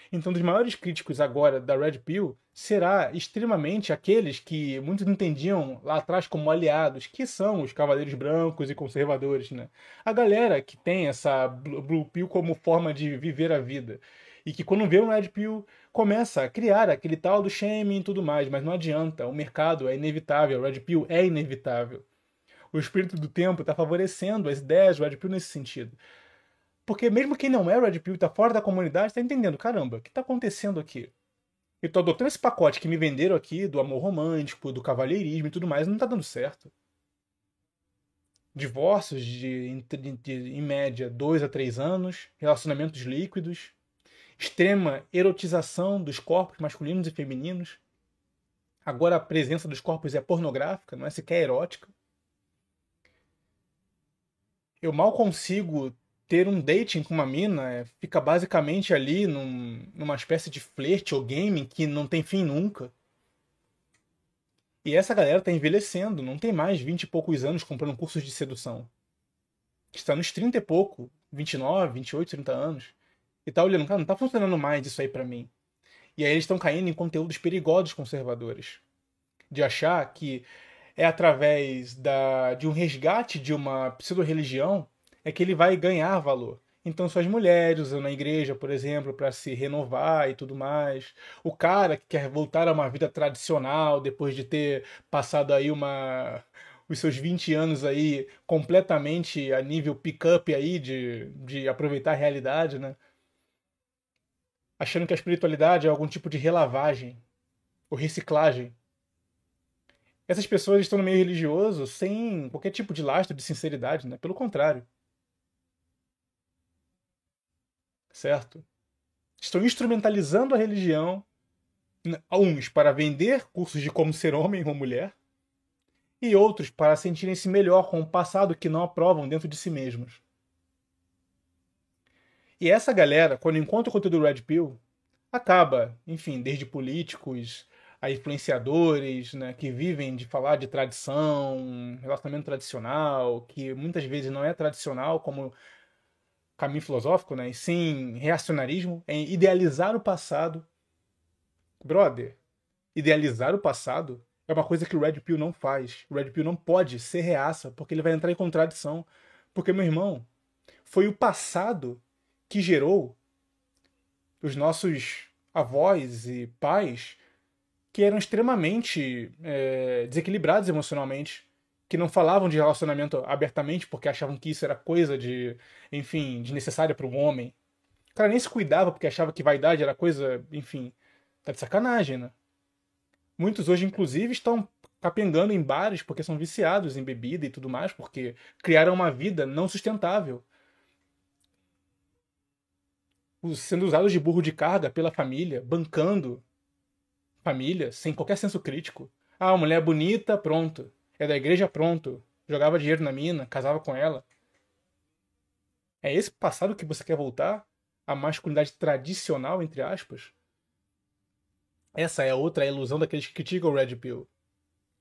Então, dos maiores críticos agora da Red Pill será extremamente aqueles que muitos entendiam lá atrás como aliados, que são os cavaleiros brancos e conservadores, né? A galera que tem essa Blue Pill como forma de viver a vida. E que quando vê um Red Pill começa a criar aquele tal do shaming e tudo mais, mas não adianta, o mercado é inevitável, a Red Pill é inevitável. O espírito do tempo está favorecendo as ideias do Red Pill nesse sentido. Porque mesmo quem não é Red Pill e tá fora da comunidade, está entendendo, caramba, o que está acontecendo aqui? Eu tô adotando esse pacote que me venderam aqui do amor romântico, do cavalheirismo e tudo mais, não tá dando certo. Divórcios de, de, de em média, dois a três anos, relacionamentos líquidos, extrema erotização dos corpos masculinos e femininos. Agora a presença dos corpos é pornográfica, não é sequer erótica. Eu mal consigo ter um dating com uma mina é, fica basicamente ali num, numa espécie de flerte ou gaming que não tem fim nunca. E essa galera tá envelhecendo, não tem mais 20 e poucos anos comprando cursos de sedução. Está nos 30 e pouco, 29, 28, 30 anos. E tá olhando, cara, não tá funcionando mais isso aí para mim. E aí eles estão caindo em conteúdos perigosos conservadores. De achar que é através da, de um resgate de uma pseudo-religião é que ele vai ganhar valor. Então, suas mulheres usando a igreja, por exemplo, para se renovar e tudo mais. O cara que quer voltar a uma vida tradicional depois de ter passado aí uma os seus 20 anos aí completamente a nível pick-up aí de, de aproveitar a realidade, né? Achando que a espiritualidade é algum tipo de relavagem ou reciclagem. Essas pessoas estão no meio religioso sem qualquer tipo de lastro de sinceridade, né? Pelo contrário. certo? Estão instrumentalizando a religião, uns para vender cursos de como ser homem ou mulher, e outros para sentirem-se melhor com o passado que não aprovam dentro de si mesmos. E essa galera, quando encontra o conteúdo do Red Pill, acaba, enfim, desde políticos a influenciadores, né, que vivem de falar de tradição, relacionamento tradicional, que muitas vezes não é tradicional, como caminho filosófico, né? E sim reacionarismo, em idealizar o passado. Brother, idealizar o passado é uma coisa que o Red Pill não faz. O Red Pill não pode ser reaça, porque ele vai entrar em contradição. Porque, meu irmão, foi o passado que gerou os nossos avós e pais que eram extremamente é, desequilibrados emocionalmente que não falavam de relacionamento abertamente porque achavam que isso era coisa de, enfim, desnecessária para um homem. O cara nem se cuidava porque achava que vaidade era coisa, enfim, tá de sacanagem, né? Muitos hoje, inclusive, estão capengando em bares porque são viciados em bebida e tudo mais, porque criaram uma vida não sustentável. Sendo usados de burro de carga pela família, bancando família, sem qualquer senso crítico. Ah, mulher bonita, pronto é da igreja pronto, jogava dinheiro na mina, casava com ela. É esse passado que você quer voltar? A masculinidade tradicional, entre aspas? Essa é outra ilusão daqueles que criticam o Red Pill.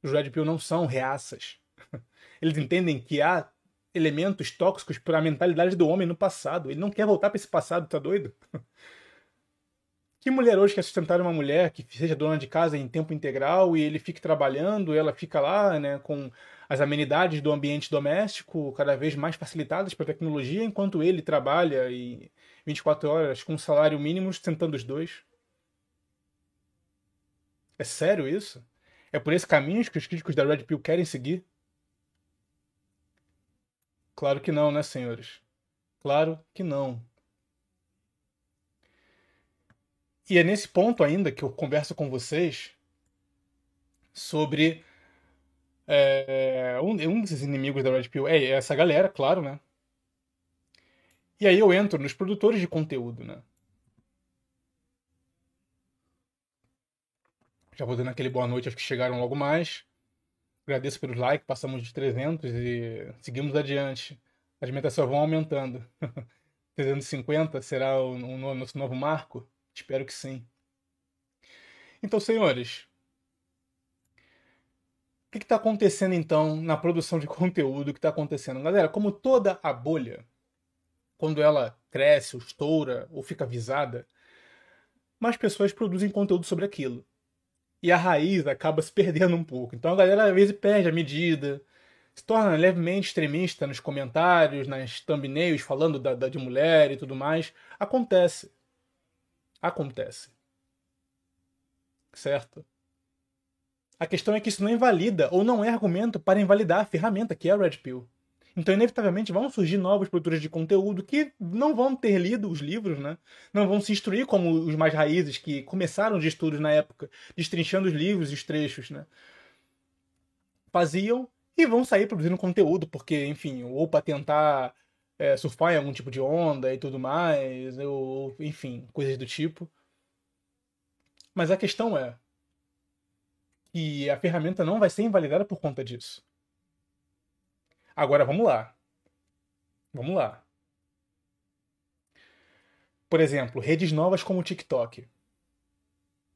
Os Red Pill não são reaças. *laughs* Eles entendem que há elementos tóxicos para a mentalidade do homem no passado. Ele não quer voltar para esse passado, tá doido? *laughs* Que mulher hoje quer sustentar uma mulher que seja dona de casa em tempo integral e ele fique trabalhando, ela fica lá, né, com as amenidades do ambiente doméstico cada vez mais facilitadas pela tecnologia, enquanto ele trabalha e 24 horas com um salário mínimo sustentando os dois? É sério isso? É por esse caminho que os críticos da Red Pill querem seguir? Claro que não, né, senhores? Claro que não. E é nesse ponto ainda que eu converso com vocês sobre é, um, um desses inimigos da Red Pill é essa galera, claro, né? E aí eu entro nos produtores de conteúdo, né? Já vou dando aquele boa noite aos que chegaram logo mais. Agradeço pelos likes, passamos de 300 e seguimos adiante. As metas só vão aumentando. *laughs* 350 será o, o nosso novo marco? Espero que sim. Então, senhores, o que está acontecendo então na produção de *laughs* conteúdo? O que está acontecendo? Galera, como toda a bolha, quando ela cresce, ou estoura, ou fica visada, mais pessoas produzem conteúdo sobre aquilo. E a raiz acaba se perdendo um pouco. Então a galera às vezes perde a medida, se torna levemente extremista nos comentários, nas thumbnails, falando da, da de mulher e tudo mais. Acontece acontece. Certo? A questão é que isso não invalida ou não é argumento para invalidar a ferramenta que é a Red Pill. Então, inevitavelmente, vão surgir novos produtores de conteúdo que não vão ter lido os livros, né? Não vão se instruir como os mais raízes que começaram de estudos na época, destrinchando os livros e os trechos, né? Faziam e vão sair produzindo conteúdo, porque, enfim, ou para tentar é, surfar em algum tipo de onda e tudo mais, ou enfim, coisas do tipo. Mas a questão é que a ferramenta não vai ser invalidada por conta disso. Agora vamos lá. Vamos lá. Por exemplo, redes novas como o TikTok.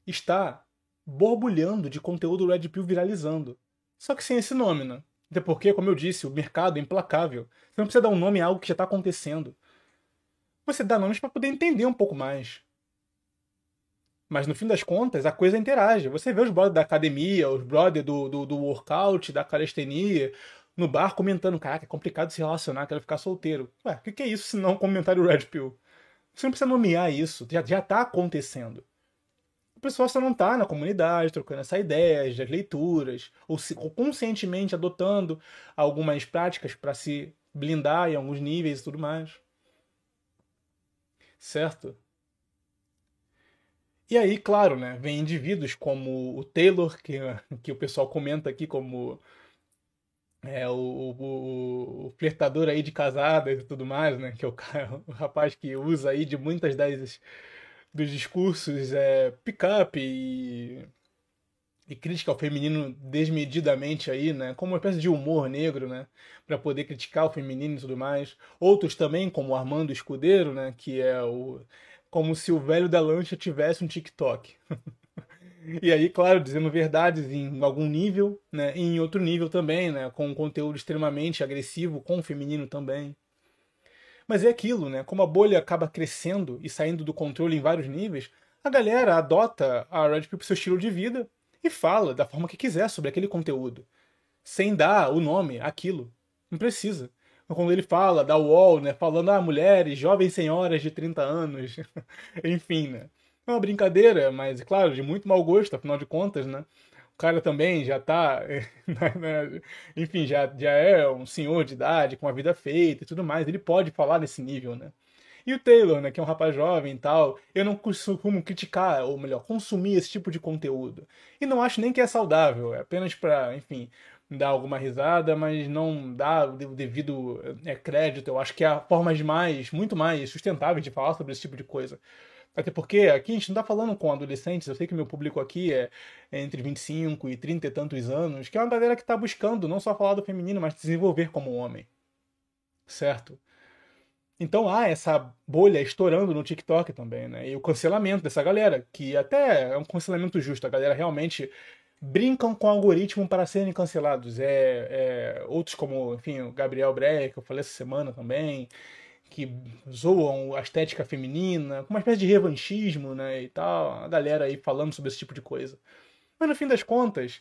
Está borbulhando de conteúdo Red Pill viralizando. Só que sem esse nome, né? Até porque, como eu disse, o mercado é implacável. Você não precisa dar um nome a algo que já está acontecendo. Você dá nomes para poder entender um pouco mais. Mas no fim das contas, a coisa interage. Você vê os brothers da academia, os brothers do, do, do workout, da calistenia, no bar comentando: caraca, é complicado se relacionar, quero ficar solteiro. Ué, o que, que, é isso se não um comentário Red Pill? Você não precisa nomear isso, já, já tá acontecendo pessoal só não está na comunidade, trocando essa ideia das leituras, ou, se, ou conscientemente adotando algumas práticas para se blindar em alguns níveis e tudo mais. Certo? E aí, claro, né, vem indivíduos como o Taylor, que, que o pessoal comenta aqui como é, o, o, o, flertador aí de casadas e tudo mais, né, que é o, *laughs* o rapaz que usa aí de muitas das dos discursos é, pick-up e, e crítica ao feminino desmedidamente aí, né? Como uma espécie de humor negro, né? Para poder criticar o feminino e tudo mais. Outros também, como Armando Escudeiro, né? Que é o... Como se o velho da lancha tivesse um TikTok. *laughs* E aí, claro, dizendo verdades em algum nível, né? E em outro nível também, né? Com um conteúdo extremamente agressivo com o feminino também. Mas é aquilo, né? Como a bolha acaba crescendo e saindo do controle em vários níveis, a galera adota a Red Pill pro seu estilo de vida e fala da forma que quiser sobre aquele conteúdo, sem dar o nome aquilo. Não precisa. Quando ele fala da UOL, né, falando, ah, mulheres, jovens senhoras de 30 anos, *laughs* enfim, né. É uma brincadeira, mas, claro, de muito mau gosto, afinal de contas, né. O cara também já tá, *laughs* né, enfim, já, já é um senhor de idade, com a vida feita e tudo mais, ele pode falar nesse nível, né. E o Taylor, né, que é um rapaz jovem e tal, eu não costumo criticar, ou melhor, consumir esse tipo de conteúdo. E não acho nem que é saudável, é apenas para, enfim, dar alguma risada, mas não dá o devido é, crédito. Eu acho que há formas mais, muito mais sustentáveis de falar sobre esse tipo de coisa. Até porque aqui a gente não está falando com adolescentes, eu sei que meu público aqui é, entre 25 e 30 e tantos anos, que é uma galera que está buscando não só falar do feminino, mas desenvolver como homem. Certo? Então há essa bolha estourando no TikTok também, né? E o cancelamento dessa galera, que até é um cancelamento justo, a galera realmente brincam com o algoritmo para serem cancelados. É, é, outros como, enfim, o Gabriel Breyer, que eu falei essa semana também, que zoam a estética feminina, com uma espécie de revanchismo, né, e tal, a galera aí falando sobre esse tipo de coisa. Mas no fim das contas,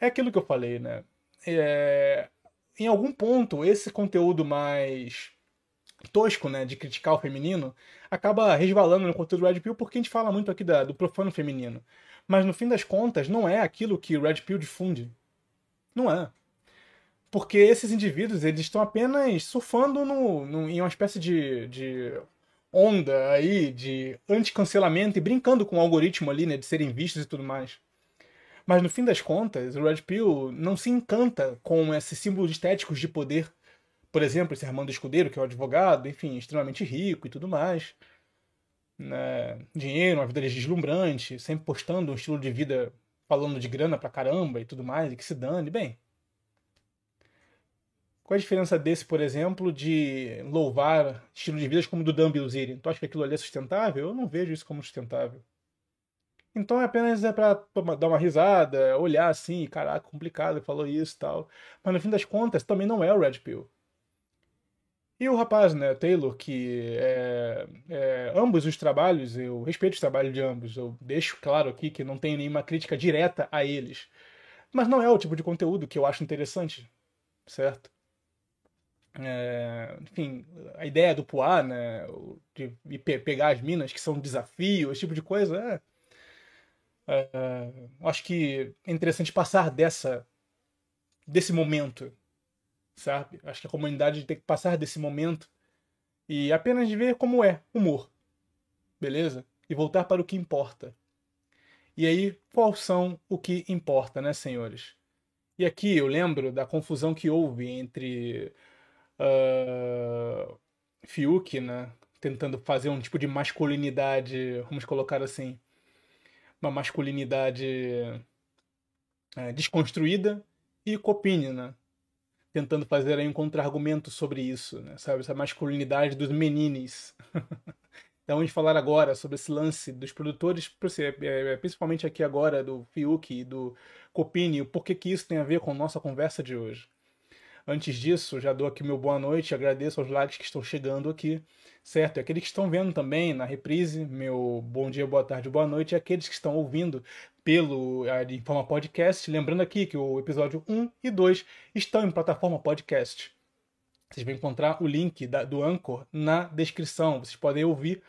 é aquilo que eu falei, né? É, em algum ponto, esse conteúdo mais tosco, né, de criticar o feminino, acaba resvalando no conteúdo do Red Pill porque a gente fala muito aqui da, do profano feminino. Mas no fim das contas, não é aquilo que o Red Pill difunde. Não é. Porque esses indivíduos, eles estão apenas surfando no, no, em uma espécie de, de onda aí de anti-cancelamento e brincando com o algoritmo ali, né, de serem vistos e tudo mais. Mas no fim das contas, o Red Pill não se encanta com esses símbolos estéticos de poder. Por exemplo, esse Armando Escudeiro, que é um advogado, enfim, extremamente rico e tudo mais né, dinheiro, uma vida deslumbrante, sempre postando um estilo de vida falando de grana pra caramba e tudo mais, e que se dane. Bem, qual a diferença desse, por exemplo, de louvar estilo de vida como o do Dan Bilzerian? Tu acha que aquilo ali é sustentável? Eu não vejo isso como sustentável. Então é apenas é para dar uma risada, olhar assim, caraca, complicado, falou isso e tal. Mas no fim das contas, também não é o Red Pill. E o rapaz, né, Taylor, que é, é, ambos os trabalhos, eu respeito os trabalhos de ambos, eu deixo claro aqui que não tenho nenhuma crítica direta a eles. Mas não é o tipo de conteúdo que eu acho interessante, certo? É, enfim, a ideia do Poá, né, de, de pegar as minas, que são um desafio, esse tipo de coisa, é, é, acho que é interessante passar dessa desse momento sabe? Acho que a comunidade tem que passar desse momento e apenas ver como é humor, beleza? E voltar para o que importa. E aí, qual são o que importa, né, senhores? E aqui eu lembro da confusão que houve entre uh, Fiuk, né, tentando fazer um tipo de masculinidade, vamos colocar assim, uma masculinidade uh, desconstruída, e Copini, né, tentando fazer aí um contra-argumento sobre isso, né? sabe? Essa masculinidade dos menines. *laughs* então vamos falar agora sobre esse lance dos produtores, é, é, principalmente aqui agora do Fiuk e do Copini, o porquê que isso tem a ver com nossa conversa de hoje. Antes disso, já dou aqui meu boa noite, agradeço aos likes que estão chegando aqui, certo? E aqueles que estão vendo também na reprise, meu bom dia, boa tarde, boa noite, e aqueles que estão ouvindo pelo em forma podcast, lembrando aqui que o episódio 1 e 2 estão em plataforma podcast. Vocês vão encontrar o link da, do Anchor na descrição. Vocês podem ouvir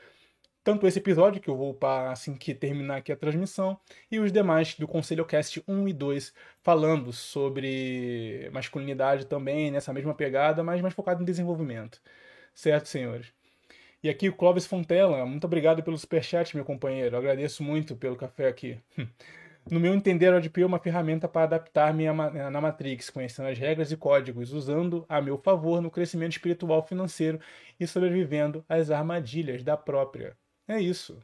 tanto esse episódio, que eu vou upar assim que terminar aqui a transmissão, e os demais do Conselho Cast 1 e 2, falando sobre masculinidade também, nessa mesma pegada, mas mais focado em desenvolvimento. Certo, senhores? E aqui o Clóvis Fontela, muito obrigado pelo superchat, meu companheiro. Eu agradeço muito pelo café aqui. *laughs* No meu entender, o ADP é uma ferramenta para adaptar-me na Matrix, conhecendo as regras e códigos, usando a meu favor no crescimento espiritual financeiro e sobrevivendo às armadilhas da própria. É isso.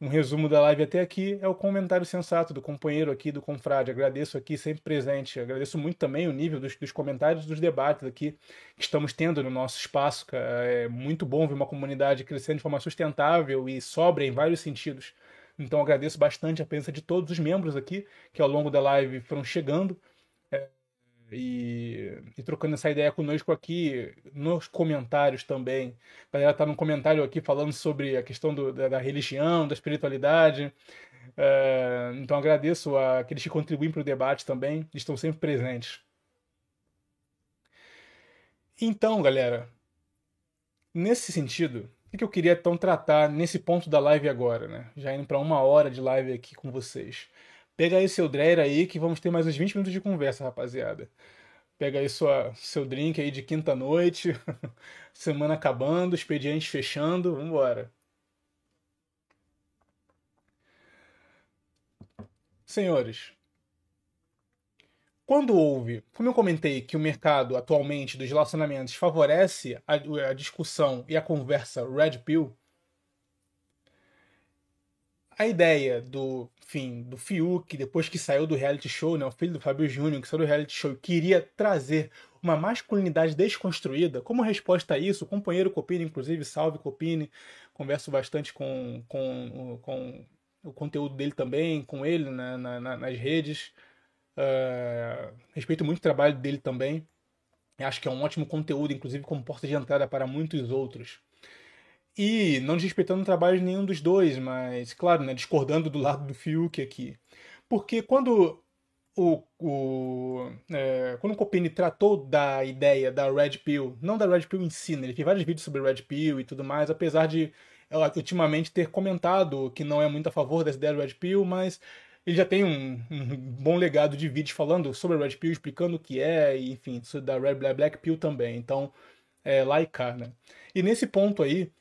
Um resumo da live até aqui é o comentário sensato do companheiro aqui, do confrade. Agradeço aqui, sempre presente. Agradeço muito também o nível dos, dos comentários dos debates aqui que estamos tendo no nosso espaço. É muito bom ver uma comunidade crescendo de forma sustentável e sóbria em vários sentidos. Então agradeço bastante a presença de todos os membros aqui que ao longo da live foram chegando. É, e, e, trocando essa ideia conosco aqui nos comentários também. A galera tá no comentário aqui falando sobre a questão do, da, da, religião, da espiritualidade. É, então agradeço a aqueles que contribuem para o debate também, estão sempre presentes. Então, galera, nesse sentido, o que eu queria então tratar nesse ponto da live agora, né? Já indo para uma hora de live aqui com vocês. Pega aí seu Dreyer aí que vamos ter mais uns 20 minutos de conversa, rapaziada. Pega aí sua, seu drink aí de quinta-noite, *laughs* semana acabando, expediente fechando, vambora. Senhores, quando houve, como eu comentei, que o mercado atualmente dos relacionamentos favorece a, a discussão e a conversa red pill, a ideia do, enfim, do Fiuk, depois que saiu do reality show, né, o filho do Fábio Júnior, que saiu do reality show, queria trazer uma masculinidade desconstruída, como resposta a isso, o companheiro Copini, inclusive, salve Copini, converso bastante com, com, com o conteúdo dele também, com ele né, na, na, nas redes. Uh, respeito muito o trabalho dele também. Acho que é um ótimo conteúdo, inclusive como porta de entrada para muitos outros. E não desrespeitando o trabalho de nenhum dos dois, mas, claro, né, discordando do lado do Fiuk aqui. Porque quando o, o, é, quando o Copini tratou da ideia da Red Pill, não da Red Pill em si, né, ele fez vários vídeos sobre Red Pill e tudo mais, apesar de ultimamente ter comentado que não é muito a favor dessa ideia do Red Pill, mas ele já tem um, um, bom legado de vídeos falando sobre a Red Pill, explicando o que é, e, enfim, da Red Black Pill também. Então, é lá e cá, né? E nesse ponto aí,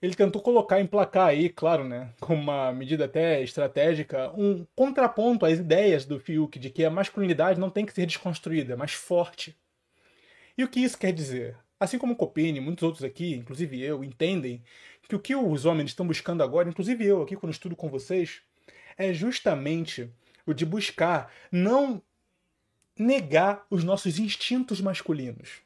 ele tentou colocar, emplacar aí, claro, né, *laughs* como uma medida até estratégica, um contraponto às ideias do Fiuk de que a masculinidade não tem que ser desconstruída, mas forte. E o que isso quer dizer? Assim como Copini e muitos outros aqui, inclusive eu, entendem que o que os homens estão buscando agora, inclusive eu aqui quando estudo com vocês, é justamente o de buscar não negar os nossos instintos masculinos,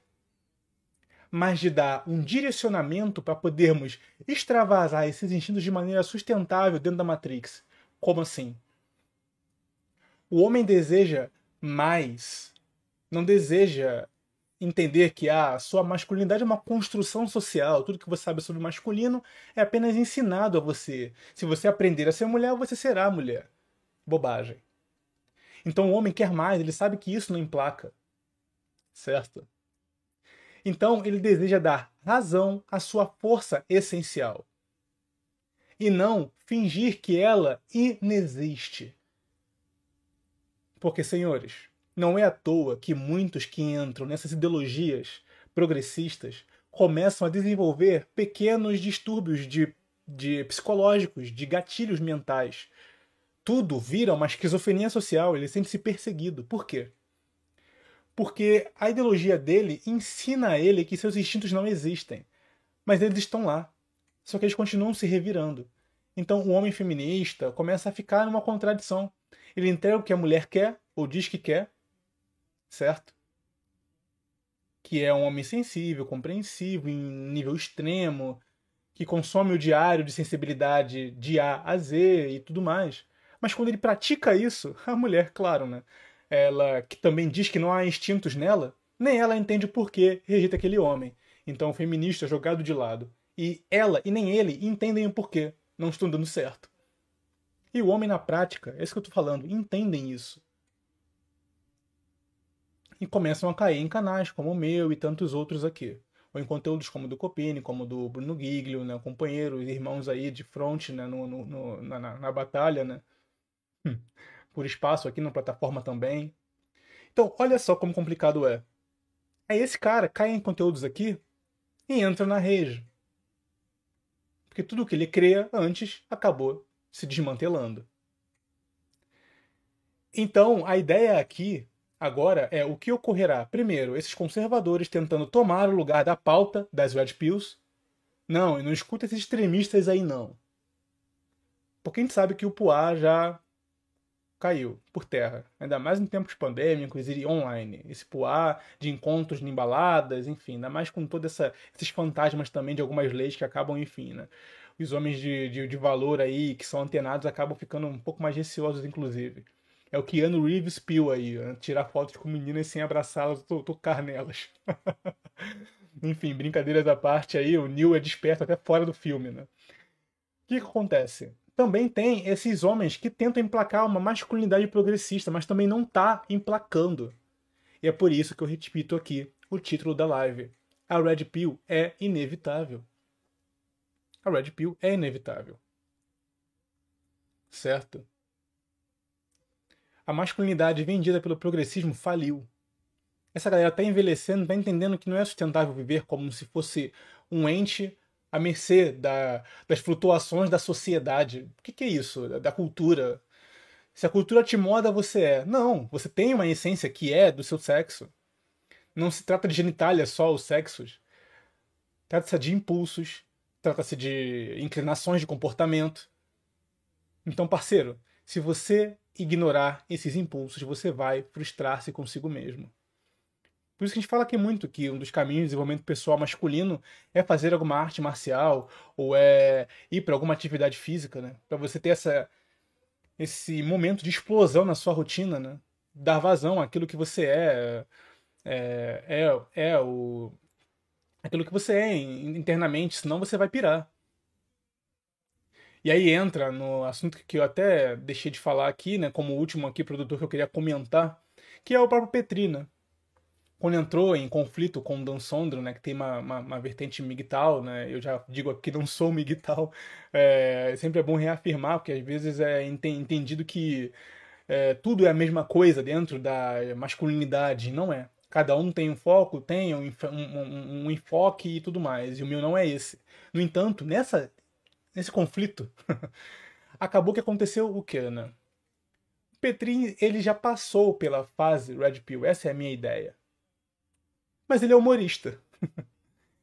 mas de dar um direcionamento para podermos extravasar esses instintos de maneira sustentável dentro da Matrix. Como assim? O homem deseja mais, não deseja entender que a sua masculinidade é uma construção social, tudo que você sabe sobre masculino é apenas ensinado a você. Se você aprender a ser mulher, você será mulher. Bobagem. Então o homem quer mais, ele sabe que isso não emplaca. Certo? Então ele deseja dar razão à sua força essencial. E não fingir que ela inexiste. Porque, senhores, não é à toa que muitos que entram nessas ideologias progressistas começam a desenvolver pequenos distúrbios de, de psicológicos, de gatilhos mentais. Tudo vira uma esquizofrenia social, ele sente-se perseguido. Por quê? Porque a ideologia dele ensina a ele que seus instintos não existem. Mas eles estão lá. Só que eles continuam se revirando. Então o homem feminista começa a ficar numa contradição. Ele entrega o que a mulher quer, ou diz que quer, certo? Que é um homem sensível, compreensivo, em nível extremo, que consome o diário de sensibilidade de A a Z e tudo mais. Mas quando ele pratica isso, *laughs* a mulher, claro, né? Ela que também diz que não há instintos nela, nem ela entende o porquê rejeita aquele homem. Então o feminista é jogado de lado. E ela e nem ele entendem o porquê não estão dando certo. E o homem na prática, é isso que eu estou falando, entendem isso e começam a cair em canais como o meu e tantos outros aqui. Ou em conteúdos como o do Copini, como o do Bruno Giglio, né, companheiros, irmãos aí de frente né, no, no, no na, na, na, batalha, né? Hum. Por espaço aqui na plataforma também. Então, olha só como complicado é. Aí esse cara cai em conteúdos aqui e entra na rede. Porque tudo que ele cria antes acabou se desmantelando. Então, a ideia aqui Agora é o que ocorrerá. Primeiro, esses conservadores tentando tomar o lugar da pauta das Red Pills. Não, e não escuta esses extremistas aí não. Porque a gente sabe que o Poá já caiu por terra. Ainda mais em tempos pandêmicos e online. Esse Poá de encontros em baladas, enfim. Ainda mais com todos esses fantasmas também de algumas leis que acabam, enfim, né? Os homens de, de, de valor aí, que são antenados, acabam ficando um pouco mais receosos, inclusive. É o Keanu Reeves Pill aí, né? tirar fotos com meninas sem abraçá-las, tocar nelas. *laughs* Enfim, brincadeiras à parte aí, o Neil é desperto até fora do filme, né? O que, que acontece? Também tem esses homens que tentam emplacar uma masculinidade progressista, mas também não tá emplacando. E é por isso que eu repito aqui o título da live. A Red Pill é inevitável. A Red Pill é inevitável. Certo? A masculinidade vendida pelo progressismo faliu. Essa galera tá envelhecendo, tá entendendo que não é sustentável viver como se fosse um ente à mercê da, das flutuações da sociedade. O que, que é isso? Da, da cultura. Se a cultura te moda, você é. Não, você tem uma essência que é do seu sexo. Não se trata de genitália só os sexos. Trata-se de impulsos, trata-se de inclinações de comportamento. Então, parceiro, se você ignorar esses impulsos, você vai frustrar-se consigo mesmo. Por isso que a gente fala aqui muito que um dos caminhos de desenvolvimento pessoal masculino é fazer alguma arte marcial ou é ir para alguma atividade física, né? Para você ter essa esse momento de explosão na sua rotina, né? Dar vazão àquilo que você é, é, é, é o aquilo que você é internamente, senão você vai pirar. E aí entra no assunto que eu até deixei de falar aqui, né, como último aqui produtor que eu queria comentar, que é o próprio Petri, né? Quando entrou em conflito com Dan Sondro, né, que tem uma, uma, uma vertente migtal, né, eu já digo aqui que *laughs* não sou migtal, é, sempre é bom reafirmar, porque às vezes é entendido que é, tudo é a mesma coisa dentro da masculinidade, não é. Cada um tem um foco, tem um, um, um enfoque e tudo mais, e o meu não é esse. No entanto, nessa, nesse conflito, *laughs* acabou que aconteceu o que, né? Petrin, ele já passou pela fase Red Pill, essa é a minha ideia mas ele é humorista. *laughs*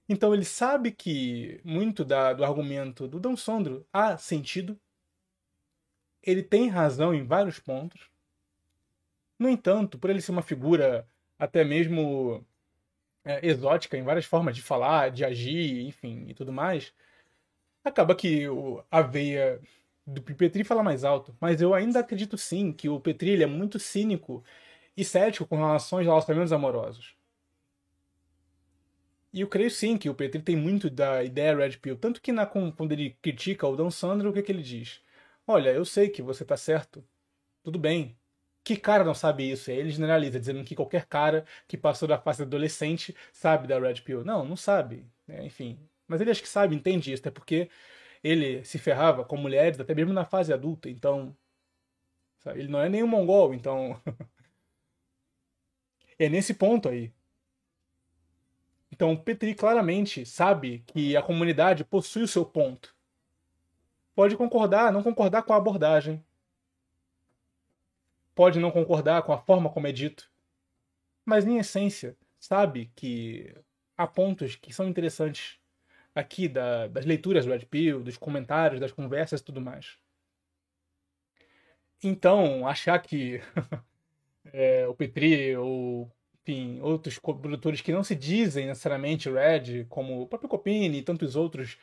então ele sabe que muito da, do argumento do Dom Sondro há sentido. Ele tem razão em vários pontos. No entanto, por ele ser uma figura até mesmo é, exótica em várias formas de falar, de agir, enfim, e tudo mais, acaba que o, a veia do Petri fala mais alto. Mas eu ainda acredito sim que o Petri é muito cínico e cético com relação aos relacionamentos amorosos. E eu creio sim que o Petri tem muito da ideia Red Pill. Tanto que na, quando ele critica o Dan Sandro, o que, que ele diz? Olha, eu sei que você tá certo. Tudo bem. Que cara não sabe isso? Aí ele generaliza, dizendo que qualquer cara que passou da fase adolescente sabe da Red Pill. Não, não sabe. Né? Enfim. Mas ele acha que sabe, entende isso. Até porque ele se ferrava com mulheres até mesmo na fase adulta. Então. Sabe? Ele não é nenhum mongol, então. *laughs* é nesse ponto aí. Então, Petri claramente sabe que a comunidade possui o seu ponto. Pode concordar, não concordar com a abordagem. Pode não concordar com a forma como é dito. Mas, em essência, sabe que há pontos que são interessantes aqui da, das leituras do Red Pill, dos comentários, das conversas e tudo mais. Então, achar que *laughs* é, o Petri ou enfim, outros produtores que não se dizem necessariamente Red, como o próprio Copini e tantos outros,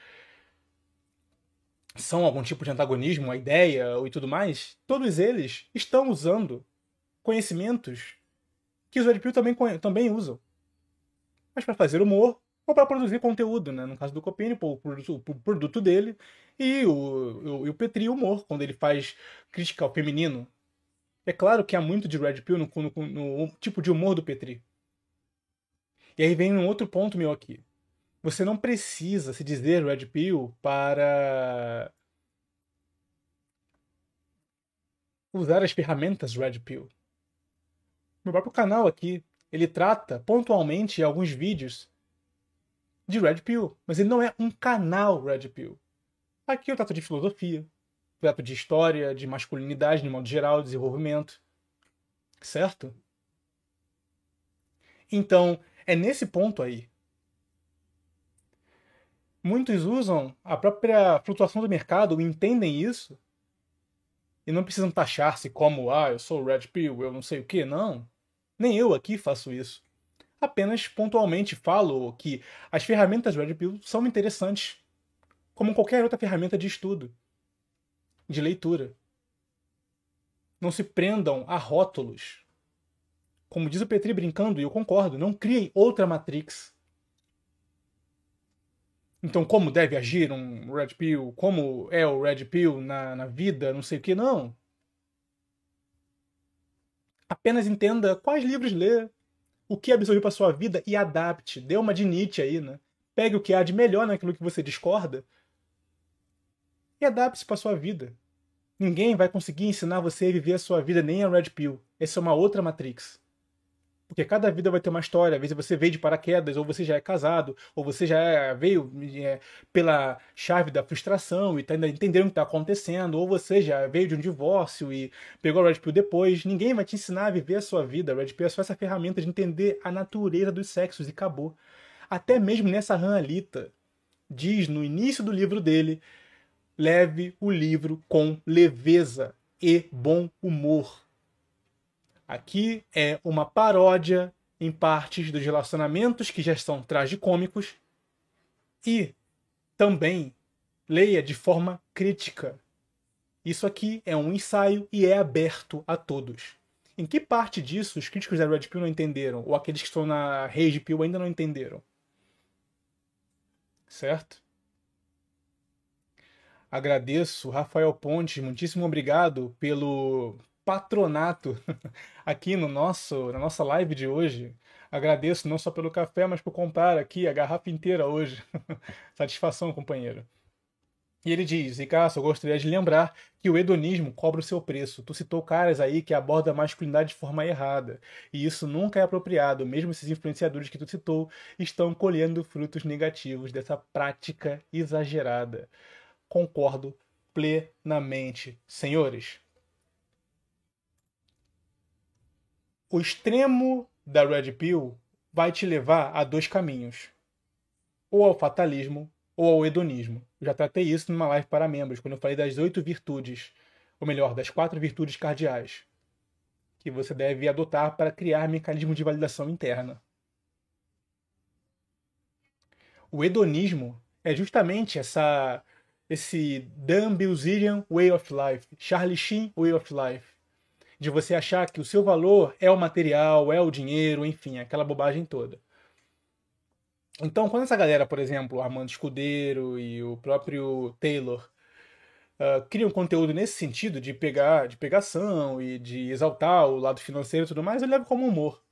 são algum tipo de antagonismo, a ideia e tudo mais, todos eles estão usando conhecimentos que os Red Pill também, também usam. Mas para fazer humor ou para produzir conteúdo, né? No caso do Copini, o, produto dele, e o, o, o Petri, humor, quando ele faz crítica ao feminino, é claro que há muito de Red Pill no, no, no, tipo de humor do Petri. E aí vem um outro ponto meu aqui. Você não precisa se dizer Red Pill para usar as ferramentas Red Pill. Meu próprio canal aqui, ele trata pontualmente alguns vídeos de Red Pill, mas ele não é um canal Red Pill. Aqui eu trato de filosofia, de história, de masculinidade, de modo geral, desenvolvimento. Certo? Então, é nesse ponto aí. Muitos usam a própria flutuação do mercado, entendem isso, e não precisam taxar-se como, ah, eu sou Red Pill, eu não sei o que, não. Nem eu aqui faço isso. Apenas pontualmente falo que as ferramentas Red Pill são interessantes, como qualquer outra ferramenta de estudo de leitura. Não se prendam a rótulos. Como diz o Petri brincando, e eu concordo, não criem outra Matrix. Então, como deve agir um Red Pill? Como é o Red Pill na, na vida? Não sei o que, não. Apenas entenda quais livros ler, o que absorver para sua vida e adapte. Dê uma de Nietzsche aí, né? Pegue o que há de melhor naquilo que você discorda e adapte-se para sua vida. Ninguém vai conseguir ensinar você a viver a sua vida, nem a Red Pill. Essa é uma outra Matrix. Porque cada vida vai ter uma história. Às vezes você veio de paraquedas, ou você já é casado, ou você já veio é, pela chave da frustração e está ainda entendendo o que está acontecendo, ou você já veio de um divórcio e pegou a Red Pill depois. Ninguém vai te ensinar a viver a sua vida. A Red Pill é só essa ferramenta de entender a natureza dos sexos e acabou. Até mesmo nessa Ranalita, diz no início do livro dele: leve o livro com leveza e bom humor. Aqui é uma paródia em partes dos relacionamentos que já são tragicômicos e também leia de forma crítica. Isso aqui é um ensaio e é aberto a todos. Em que parte disso os críticos da Red Pill não entenderam? Ou aqueles que estão na Rage Pill ainda não entenderam? Certo? Agradeço, Rafael Pontes, muitíssimo obrigado pelo patronato *laughs* aqui no nosso, na nossa live de hoje. Agradeço não só pelo café, mas por comprar aqui a garrafa inteira hoje. *laughs* Satisfação, companheiro. E ele diz, Ricardo, eu gostaria de lembrar que o hedonismo cobra o seu preço. Tu citou caras aí que abordam a masculinidade de forma errada. E isso nunca é apropriado. Mesmo esses influenciadores que tu citou estão colhendo frutos negativos dessa prática exagerada. Concordo plenamente. Senhores, o extremo da Red Pill vai te levar a dois caminhos: ou ao fatalismo ou ao hedonismo. Eu já tratei isso numa live para membros, quando eu falei das oito virtudes, ou melhor, das quatro virtudes cardeais, que você deve adotar para criar mecanismo de validação interna. O hedonismo é justamente essa esse Dan Bilzerian Way of Life, Charlie Sheen Way of Life de você achar que o seu valor é o material, é o dinheiro, enfim, aquela bobagem toda. Então, quando essa galera, por exemplo, Armando Escudeiro e o próprio Taylor, uh, criam conteúdo nesse sentido de pegar, de pegação e de exaltar o lado financeiro e tudo mais, eu levo como humor.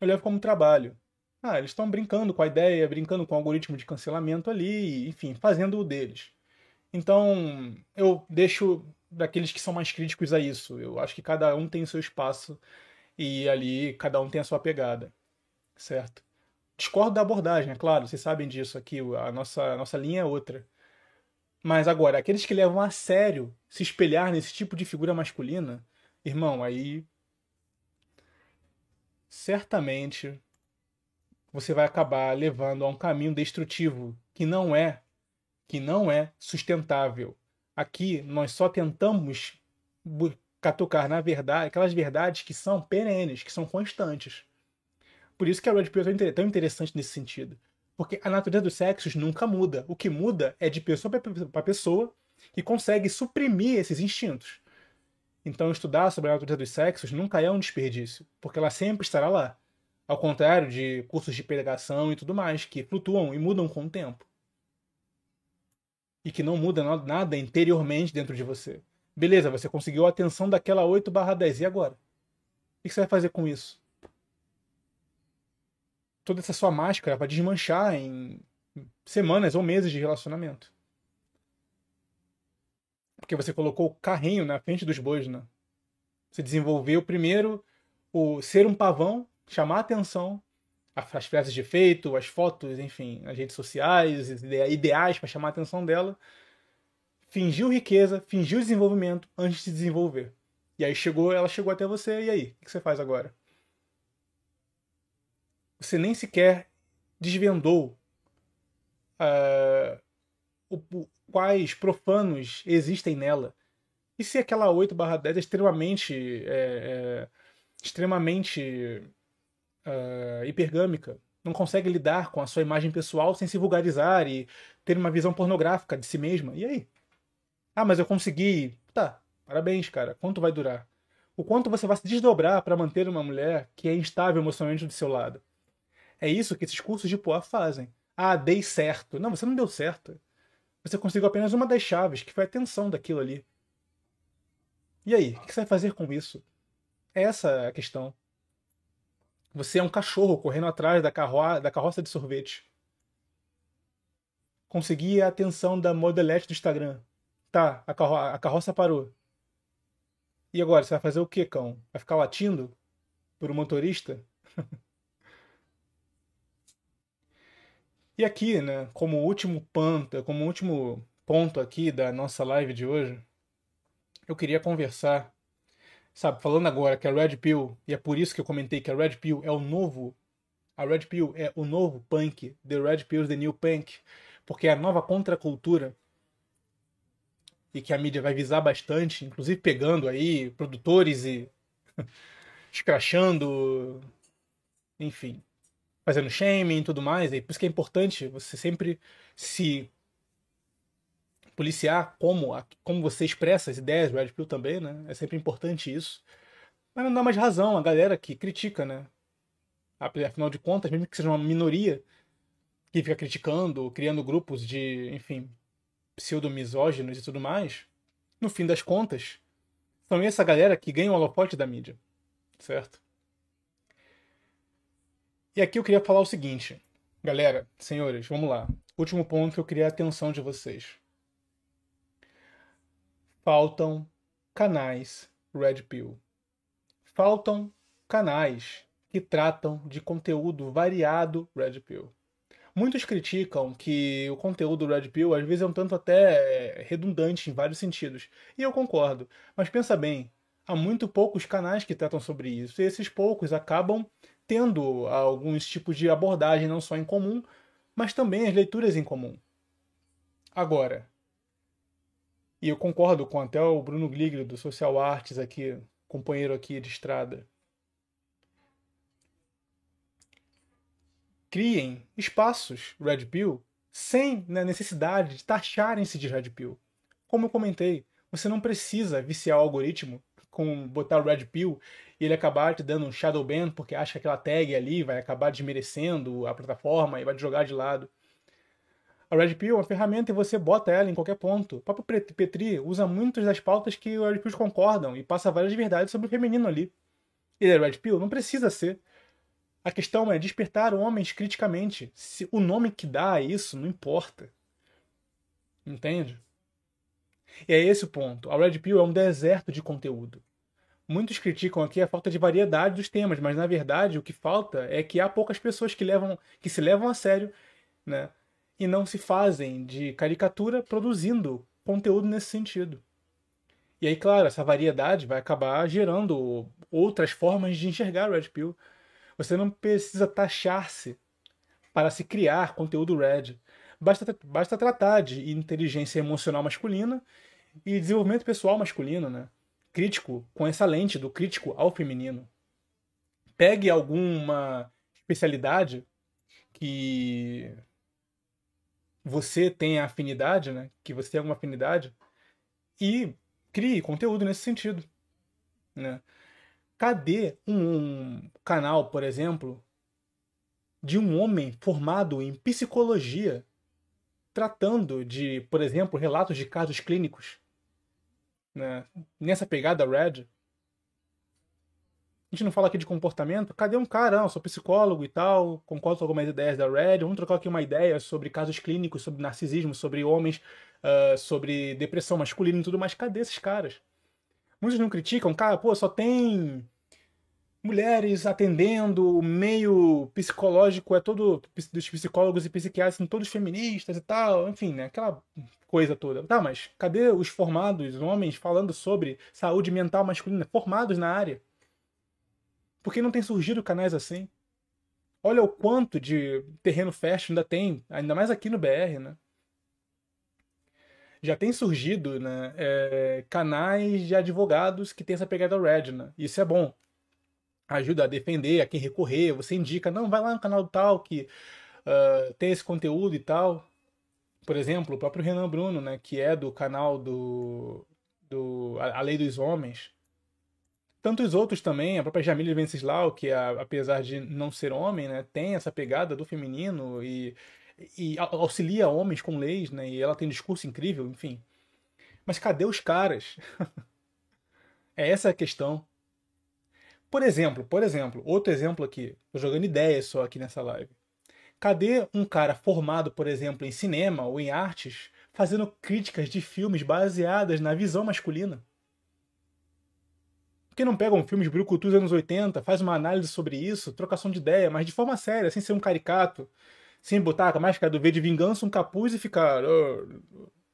Eu levo como trabalho. Ah, eles estão brincando com a ideia, brincando com o algoritmo de cancelamento ali, enfim, fazendo o deles. Então, eu deixo daqueles que são mais críticos a isso. Eu acho que cada um tem o seu espaço e ali cada um tem a sua pegada, certo? Discordo da abordagem, é claro, vocês sabem disso aqui, a nossa, a nossa linha é outra. Mas agora, aqueles que levam a sério se espelhar nesse tipo de figura masculina, irmão, aí certamente você vai acabar levando a um caminho destrutivo que não é que não é sustentável Aqui nós só tentamos catucar na verdade aquelas verdades que são perenes, que são constantes. Por isso que a Red Pill é tão interessante nesse sentido. Porque a natureza dos sexos nunca muda. O que muda é de pessoa para pessoa que consegue suprimir esses instintos. Então, estudar sobre a natureza dos sexos nunca é um desperdício, porque ela sempre estará lá. Ao contrário de cursos de pregação e tudo mais, que flutuam e mudam com o tempo e que não muda nada interiormente dentro de você. Beleza, você conseguiu a atenção daquela 8 barra 10. E agora? O que você vai fazer com isso? Toda essa sua máscara vai desmanchar em semanas ou meses de relacionamento. Porque você colocou o carrinho na frente dos bois, né? Você desenvolveu primeiro o ser um pavão, chamar atenção, as frases de efeito, as fotos, enfim, as redes sociais, ideais para chamar a atenção dela. Fingiu riqueza, fingiu desenvolvimento antes de se desenvolver. E aí chegou, ela chegou até você, e aí? O que você faz agora? Você nem sequer desvendou uh, o, o, quais profanos existem nela. E se aquela 8 barra 10 é extremamente. É, é, extremamente uh, hipergâmica, não consegue lidar com a sua imagem pessoal sem se vulgarizar e ter uma visão pornográfica de si mesma. E aí? Ah, mas eu consegui. Tá. Parabéns, cara. Quanto vai durar? O quanto você vai se desdobrar para manter uma mulher que é instável emocionalmente do seu lado? É isso que esses cursos de Poa fazem. Ah, dei certo. Não, você não deu certo. Você conseguiu apenas uma das chaves, que foi a tensão daquilo ali. E aí, o que você vai fazer com isso? Essa é a questão. Você é um cachorro correndo atrás da, carro da carroça de sorvete. Consegui a atenção da modelete do Instagram. Tá, a, carro a carroça parou. E agora, você vai fazer o que, cão? Vai ficar latindo por um motorista? *laughs* e aqui, né, como último ponto, como último ponto aqui da nossa live de hoje, eu queria conversar Sabe, falando agora que a Red Pill, e é por isso que eu comentei que a Red Pill é o novo. A Red Pill é o novo punk. The Red Pill is the new punk. Porque é a nova contracultura. E que a mídia vai visar bastante, inclusive pegando aí produtores e *laughs* escrachando. Enfim. Fazendo shaming e tudo mais. E por isso que é importante você sempre se policiar como, como você expressa as ideias, Red Pill também, né? É sempre importante isso. Mas não dá mais razão a galera que critica, né? Afinal de contas, mesmo que seja uma minoria que fica criticando, criando grupos de, enfim, pseudo-misóginos e tudo mais, no fim das contas, são essa galera que ganha o holofote da mídia, certo? E aqui eu queria falar o seguinte, galera, senhores, vamos lá. Último ponto que eu queria a atenção de vocês faltam canais Red Pill. Faltam canais que tratam de conteúdo variado Red Pill. Muitos criticam que o conteúdo Red Pill às vezes é um tanto até redundante em vários sentidos. E eu concordo. Mas pensa bem, há muito poucos canais que tratam sobre isso. E esses poucos acabam tendo alguns tipos de abordagem não só em comum, mas também as leituras em comum. Agora, e eu concordo com até o Bruno Gliglio, do Social Arts, aqui, companheiro aqui de estrada. Criem espaços Red Pill sem né, necessidade de taxarem-se de Red Pill. Como eu comentei, você não precisa viciar o algoritmo com botar Red Pill e ele acabar te dando um shadow ban porque acha que aquela tag ali vai acabar desmerecendo a plataforma e vai te jogar de lado. A Red Pill é uma ferramenta e você bota ela em qualquer ponto. O próprio Petri usa muitas das pautas que os Red Pills concordam e passa várias verdades sobre o feminino ali. Ele é Red Pill? Não precisa ser. A questão é despertar homens criticamente. Se o nome que dá a isso não importa. Entende? E é esse o ponto. A Red Pill é um deserto de conteúdo. Muitos criticam aqui a falta de variedade dos temas, mas na verdade o que falta é que há poucas pessoas que levam, que se levam a sério, né? E não se fazem de caricatura produzindo conteúdo nesse sentido. E aí, claro, essa variedade vai acabar gerando outras formas de enxergar Red Pill. Você não precisa taxar-se para se criar conteúdo Red. Basta, basta tratar de inteligência emocional masculina e desenvolvimento pessoal masculino, né? Crítico, com essa lente do crítico ao feminino. Pegue alguma especialidade que você tem afinidade, né? Que você tem alguma afinidade e crie conteúdo nesse sentido, né? Cadê um canal, por exemplo, de um homem formado em psicologia tratando de, por exemplo, relatos de casos clínicos, né? Nessa pegada Red, a gente não fala aqui de comportamento. Cadê um cara? Não, sou psicólogo e tal, concordo com algumas ideias da Red. Vamos trocar aqui uma ideia sobre casos clínicos, sobre narcisismo, sobre homens, uh, sobre depressão masculina e tudo mais. Cadê esses caras? Muitos não criticam, cara, pô, só tem mulheres atendendo, o meio psicológico é todo dos psicólogos e psiquiatras são todos feministas e tal, enfim, né? Aquela coisa toda. Tá, mas cadê os formados, homens falando sobre saúde mental masculina, formados na área? Por que não tem surgido canais assim? Olha o quanto de terreno fértil ainda tem, ainda mais aqui no BR, né? Já tem surgido né, é, canais de advogados que tem essa pegada red, né? Isso é bom. Ajuda a defender, a quem recorrer. Você indica, não, vai lá no canal tal que uh, tem esse conteúdo e tal. Por exemplo, o próprio Renan Bruno, né, que é do canal do do a Lei dos Homens. Tantos outros também, a própria Jamile Venceslau, que apesar de não ser homem, né, tem essa pegada do feminino e, e auxilia homens com leis, né, e ela tem um discurso incrível, enfim. Mas cadê os caras? *laughs* é essa a questão. Por exemplo, por exemplo, outro exemplo aqui, tô jogando ideias só aqui nessa live. Cadê um cara formado, por exemplo, em cinema ou em artes, fazendo críticas de filmes baseadas na visão masculina? Que não pega um filme de brucutu dos anos 80, faz uma análise sobre isso, trocação de ideia, mas de forma séria, sem ser um caricato, sem botar a máscara do V de vingança, um capuz e ficar,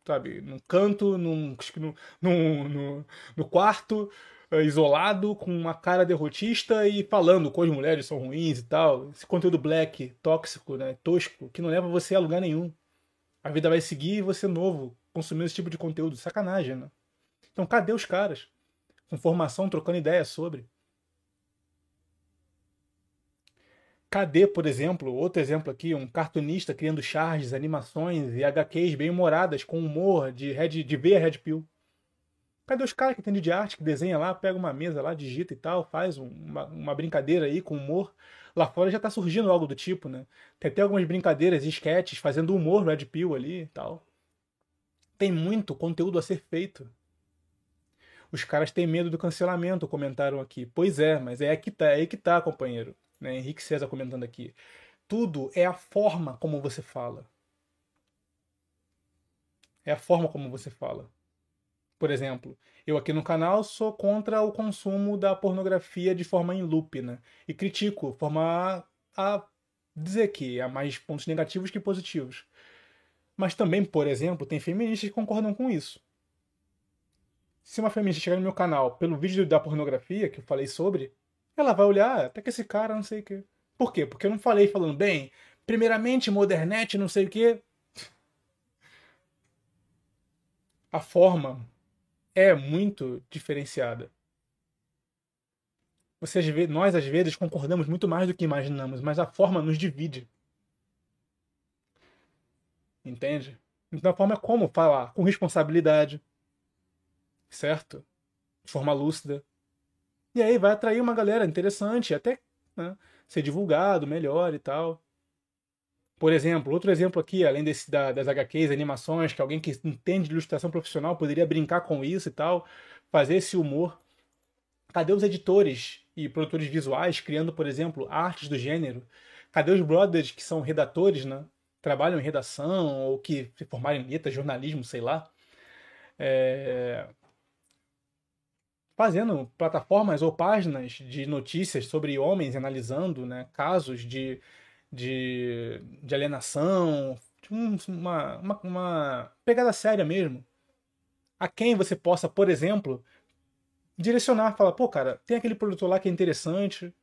sabe, num canto, num, num, num, no quarto, uh, isolado, com uma cara derrotista e falando que as mulheres são ruins e tal. Esse conteúdo black, tóxico, né, tosco, que não leva você a lugar nenhum. A vida vai seguir e você novo, consumindo esse tipo de conteúdo. Sacanagem, né? Então cadê os caras? Com formação, trocando ideia sobre. Cadê, por exemplo, outro exemplo aqui, um cartunista criando charges, animações e HQs bem humoradas, com humor de, red, de ver a Red Pill? Cadê os caras que entendem de arte, que desenha lá, pega uma mesa lá, digita e tal, faz uma, uma brincadeira aí com humor? Lá fora já tá surgindo algo do tipo, né? Tem até algumas brincadeiras e sketches fazendo humor Red Pill ali e tal. Tem muito conteúdo a ser feito. Os caras têm medo do cancelamento, comentaram aqui. Pois é, mas é aí que tá, é que tá, companheiro. Né? Henrique César comentando aqui. Tudo é a forma como você fala. É a forma como você fala. Por exemplo, eu aqui no canal sou contra o consumo da pornografia de forma em loop, né? E critico, forma a, dizer que há mais pontos negativos que positivos. Mas também, por exemplo, tem feministas que concordam com isso. Se uma feminista chegar no meu canal pelo vídeo da pornografia que eu falei sobre, ela vai olhar, ah, até que esse cara não sei o quê. Por quê? Porque eu não falei falando, bem, primeiramente, modernete, não sei o quê. A forma é muito diferenciada. Você, nós, às vezes, concordamos muito mais do que imaginamos, mas a forma nos divide. Entende? Então a forma é como falar, com responsabilidade, certo? De forma lúcida. E aí vai atrair uma galera interessante, até né, ser divulgado melhor e tal. Por exemplo, outro exemplo aqui, além desse da, das HQs, animações, que alguém que entende de ilustração profissional poderia brincar com isso e tal, fazer esse humor. Cadê os editores e produtores visuais criando, por exemplo, artes do gênero? Cadê os brothers que são redatores, né? Trabalham em redação ou que se formaram em letras, jornalismo, sei lá. É... Fazendo plataformas ou páginas de notícias sobre homens, analisando né, casos de de, de alienação, um, uma, uma, uma pegada séria mesmo. A quem você possa, por exemplo, direcionar, falar, pô, cara, tem aquele produtor lá que é interessante,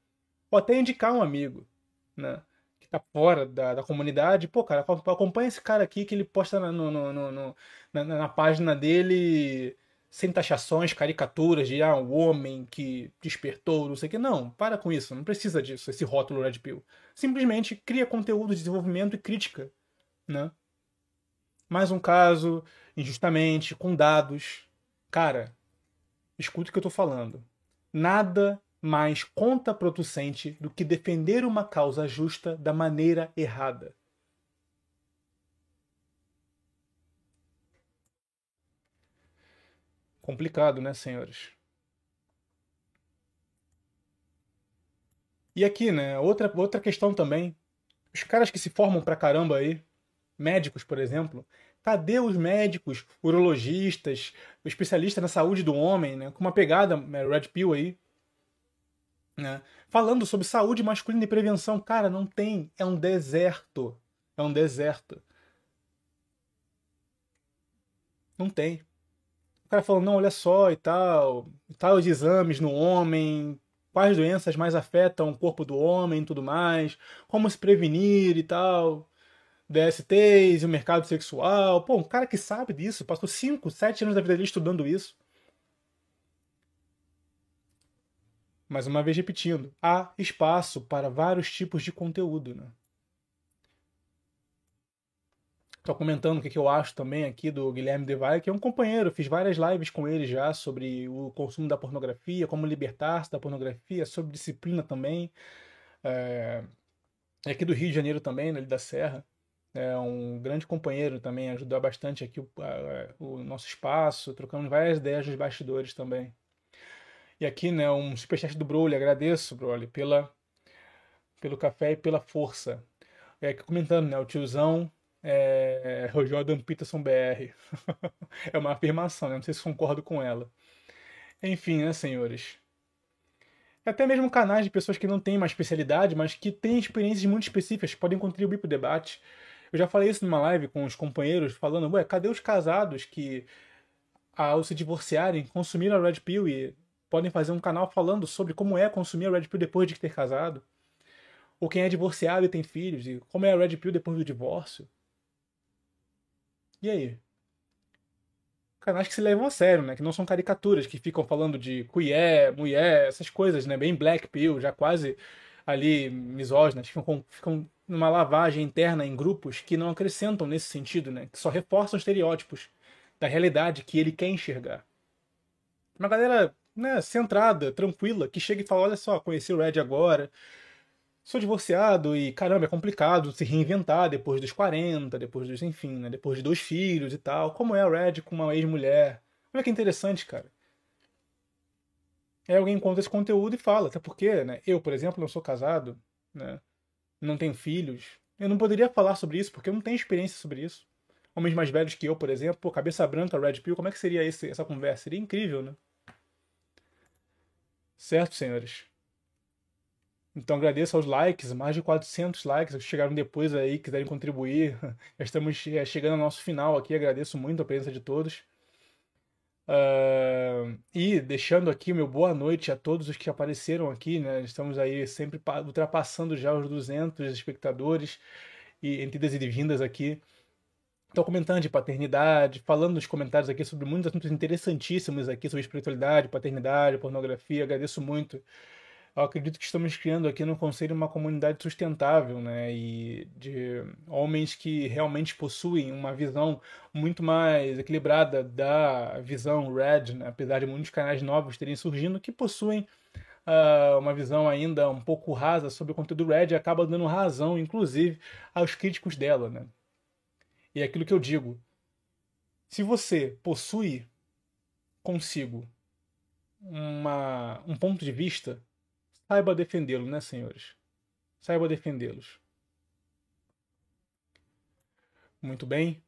ou até indicar um amigo, né? Que tá fora da, da comunidade, pô, cara, acompanha esse cara aqui que ele posta no, no, no na, na, página dele sem taxações, caricaturas de ah, um homem que despertou, não sei o que. Não, para com isso, não precisa disso, esse rótulo Red Pill. Simplesmente cria conteúdo de desenvolvimento e crítica, né? Mais um caso, injustamente, com dados. Cara, escuta o que eu tô falando. Nada mais contraproducente do que defender uma causa justa da maneira errada. Complicado, né, senhores? E aqui, né, outra, outra questão também. Os caras que se formam pra caramba aí, médicos, por exemplo, cadê os médicos, urologistas, especialistas na saúde do homem, né, com uma pegada né, Red Pill aí, né, falando sobre saúde masculina e prevenção. Cara, não tem, é um deserto. É um deserto. Não tem cara falando, não, olha só e tal, tais exames no homem, quais doenças mais afetam o corpo do homem e tudo mais, como se prevenir e tal, DSTs e o mercado sexual. Pô, um cara que sabe disso, passou 5, 7 anos da vida dele estudando isso. Mais uma vez repetindo, há espaço para vários tipos de conteúdo. Né? Tô comentando o que, que eu acho também aqui do Guilherme Devalle, que é um companheiro. Fiz várias lives com ele já sobre o consumo da pornografia, como libertar-se da pornografia, sobre disciplina também. É, é aqui do Rio de Janeiro também, no Ilha da Serra. É um grande companheiro também, ajudou bastante aqui o, a, o nosso espaço, trocamos várias ideias nos bastidores também. E aqui, né, um superchat do Broly, agradeço, Broly, pela, pelo café e pela força. É, comentando, né, o tiozão é, é Jordan Peterson BR. *laughs* é uma afirmação, né? não sei se concordo com ela. Enfim, né, senhores? Até mesmo canais de pessoas que não têm uma especialidade, mas que têm experiências muito específicas, podem contribuir para o debate. Eu já falei isso numa live com os companheiros, falando, ué, cadê os casados que, ao se divorciarem, consumiram a Red Pill e podem fazer um canal falando sobre como é consumir a Red Pill depois de ter casado? Ou quem é divorciado e tem filhos, e como é a Red Pill depois do divórcio? E aí? Canais que se levam a sério, né? Que não são caricaturas, que ficam falando de queer, mulher, essas coisas, né? Bem black pill, já quase ali misóginas, ficam, ficam numa lavagem interna em grupos que não acrescentam nesse sentido, né? Que só reforçam estereótipos da realidade que ele quer enxergar. Uma galera né, centrada, tranquila, que chega e fala: olha só, conheci o Red agora, sou divorciado e caramba, é complicado se reinventar depois dos 40, depois dos, enfim, né, depois de dois filhos e tal. Como é a Red com uma ex-mulher? Olha que interessante, cara. Aí alguém encontra esse conteúdo e fala, até porque, né, eu, por exemplo, não sou casado, né, não tenho filhos. Eu não poderia falar sobre isso porque eu não tenho experiência sobre isso. Homens mais velhos que eu, por exemplo, pô, cabeça branca, Red Pill, como é que seria esse, essa conversa? Seria incrível, né? Certo, senhores? Então agradeço aos likes, mais de 400 likes que chegaram depois aí, quiserem contribuir. *laughs* Já estamos é, chegando ao nosso final aqui, agradeço muito a presença de todos. Uh, e deixando aqui meu boa noite a todos os que apareceram aqui, né? Estamos aí sempre ultrapassando já os 200 espectadores e entre idas e vindas aqui. Estou comentando de paternidade, falando nos comentários aqui sobre muitos assuntos interessantíssimos aqui sobre espiritualidade, paternidade, pornografia. Agradeço muito eu acredito que estamos criando aqui no Conselho uma comunidade sustentável, né? E de homens que realmente possuem uma visão muito mais equilibrada da visão Red, né? apesar de muitos canais novos terem surgindo, que possuem uh, uma visão ainda um pouco rasa sobre o conteúdo Red e acaba dando razão, inclusive, aos críticos dela, né? E é aquilo que eu digo. Se você possui consigo uma, um ponto de vista Saiba defendê-lo, né, senhores? Saiba defendê-los. Muito bem.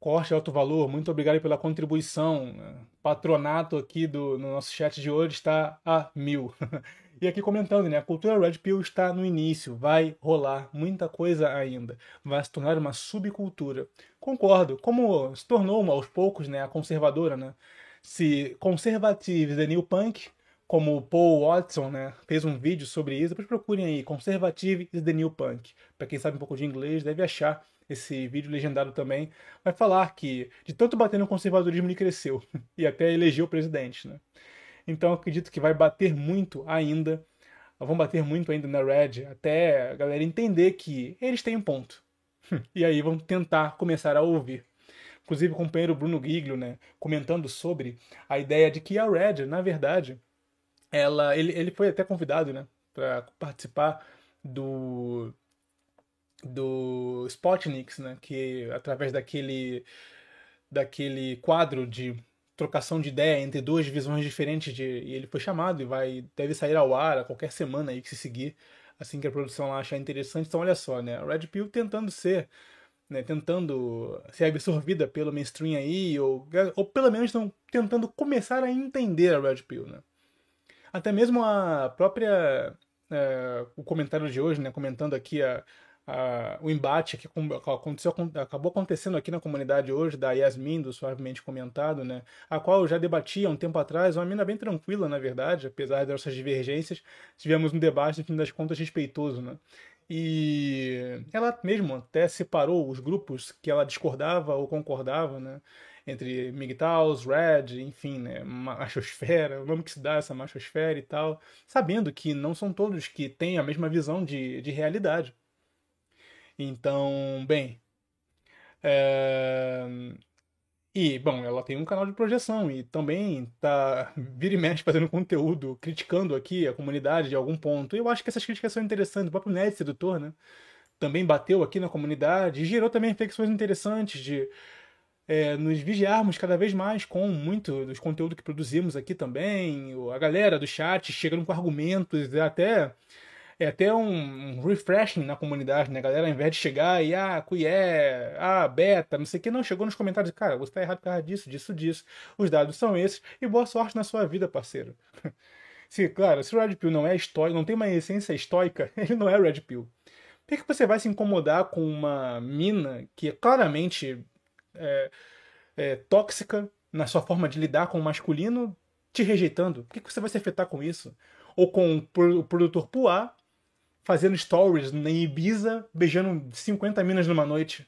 Corte Alto Valor, muito obrigado pela contribuição. Patronato aqui do, no nosso chat de hoje está a mil. *laughs* e aqui comentando, né? A cultura Red Pill está no início, vai rolar muita coisa ainda. Vai se tornar uma subcultura. Concordo, como se tornou aos poucos, né? A conservadora, né? Se conservative the new punk, como o Paul Watson, né, fez um vídeo sobre isso. Depois procurem aí, Conservative is the New Punk. Para quem sabe um pouco de inglês, deve achar esse vídeo legendado também. Vai falar que de tanto bater no conservadorismo ele cresceu *laughs* e até elegeu o presidente, né? Então acredito que vai bater muito ainda, vão bater muito ainda na Red, até a galera entender que eles têm um ponto. *laughs* E aí vão tentar começar a ouvir. Inclusive o companheiro Bruno Giglio, né, comentando sobre a ideia de que a Red, na verdade, ela, ele, ele foi até convidado, né, para participar do do Spotniks, né, que através daquele daquele quadro de trocação de ideia entre duas visões diferentes de, e ele foi chamado e vai deve sair ao ar a qualquer semana aí que se seguir assim que a produção lá achar interessante. Então olha só, né, Red Pill tentando ser né, tentando ser absorvida pelo mainstream aí, ou, ou pelo menos estão tentando começar a entender a Red Pill, né? Até mesmo a própria. É, o comentário de hoje, né, comentando aqui a, a, o embate que aconteceu, acabou acontecendo aqui na comunidade hoje, da Yasmin, do Suavemente Comentado, né, a qual eu já debati há um tempo atrás, uma mina bem tranquila, na verdade, apesar das nossas divergências, tivemos um debate, no fim das contas, respeitoso, né. E ela mesmo até separou os grupos que ela discordava ou concordava, né? Entre MGTOWs, Red, enfim, né, machosfera, o nome que se dá essa machosfera e tal, sabendo que não são todos que têm a mesma visão de, de realidade. Então, bem, É... E, bom, ela tem um canal de projeção e também tá vira e mexe fazendo conteúdo, criticando aqui a comunidade de algum ponto. E eu acho que essas críticas são interessantes. O próprio Ned Sedutor, né? Também bateu aqui na comunidade e gerou também reflexões interessantes de é, nos vigiarmos cada vez mais com muito dos conteúdos que produzimos aqui também. A galera do chat chegando com argumentos, até é até um, refreshing na comunidade, né? Galera, ao invés de chegar e, ah, cuié, ah, beta, não sei o que, não, chegou nos comentários, cara, você tá errado por causa disso, disso, disso. Os dados são esses, e boa sorte na sua vida, parceiro. *laughs* se, claro, se o Red Pill não é estoico, não tem uma essência estoica, *laughs* ele não é Red Pill. Por que você vai se incomodar com uma mina que é claramente é, é, tóxica na sua forma de lidar com o masculino te rejeitando? Por que você vai se afetar com isso? Ou com o produtor Puá fazendo stories em Ibiza, beijando 50 minas numa noite.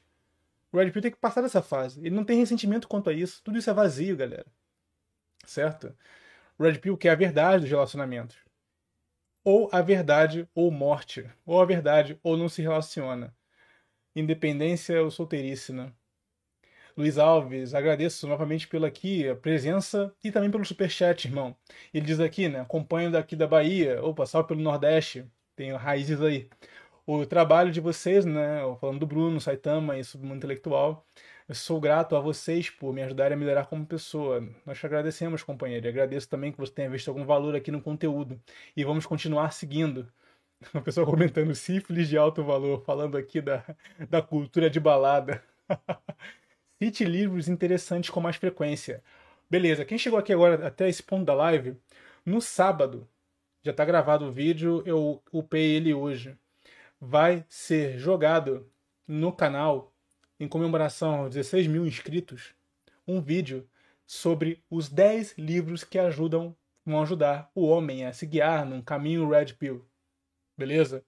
O Red Pill tem que passar dessa fase. Ele não tem ressentimento quanto a isso. Tudo isso é vazio, galera. Certo? O Red Pill quer a verdade dos relacionamentos. Ou a verdade ou morte. Ou a verdade ou não se relaciona. Independência ou solteirice, né? Luiz Alves, agradeço novamente pela aqui a presença e também pelo superchat, irmão. Ele diz aqui, né? Acompanho daqui da Bahia, opa, salve pelo Nordeste tem raízes aí. O trabalho de vocês, né, falando do Bruno, Saitama e Submundo Intelectual, eu sou grato a vocês por me ajudarem a melhorar como pessoa. Nós te agradecemos, companheiro, e agradeço também que você tenha visto algum valor aqui no conteúdo. E vamos continuar seguindo. *laughs* Uma pessoa comentando sífilis de alto valor, falando aqui da, da cultura de balada. *laughs* Cite livros interessantes com mais frequência. Beleza, quem chegou aqui agora até esse ponto da live, no sábado, já está gravado o vídeo, eu upei ele hoje. Vai ser jogado no canal, em comemoração aos 16 mil inscritos, um vídeo sobre os 10 livros que ajudam, vão ajudar o homem a se guiar num caminho Red Pill. Beleza?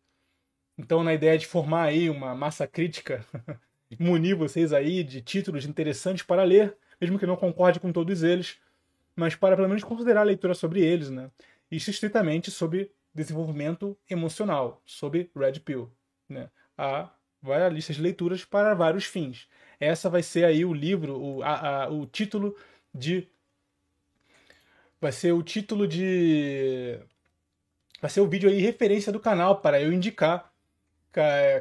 Então, na ideia de formar aí uma massa crítica, *laughs* munir vocês aí de títulos interessantes para ler, mesmo que não concorde com todos eles, mas para pelo menos considerar a leitura sobre eles, né? Isso estritamente sobre desenvolvimento emocional, sobre Red Pill. Né? Há várias listas de leituras para vários fins. Essa vai ser aí o livro, o, a, a, o título de. Vai ser o título de. Vai ser o vídeo aí referência do canal para eu indicar.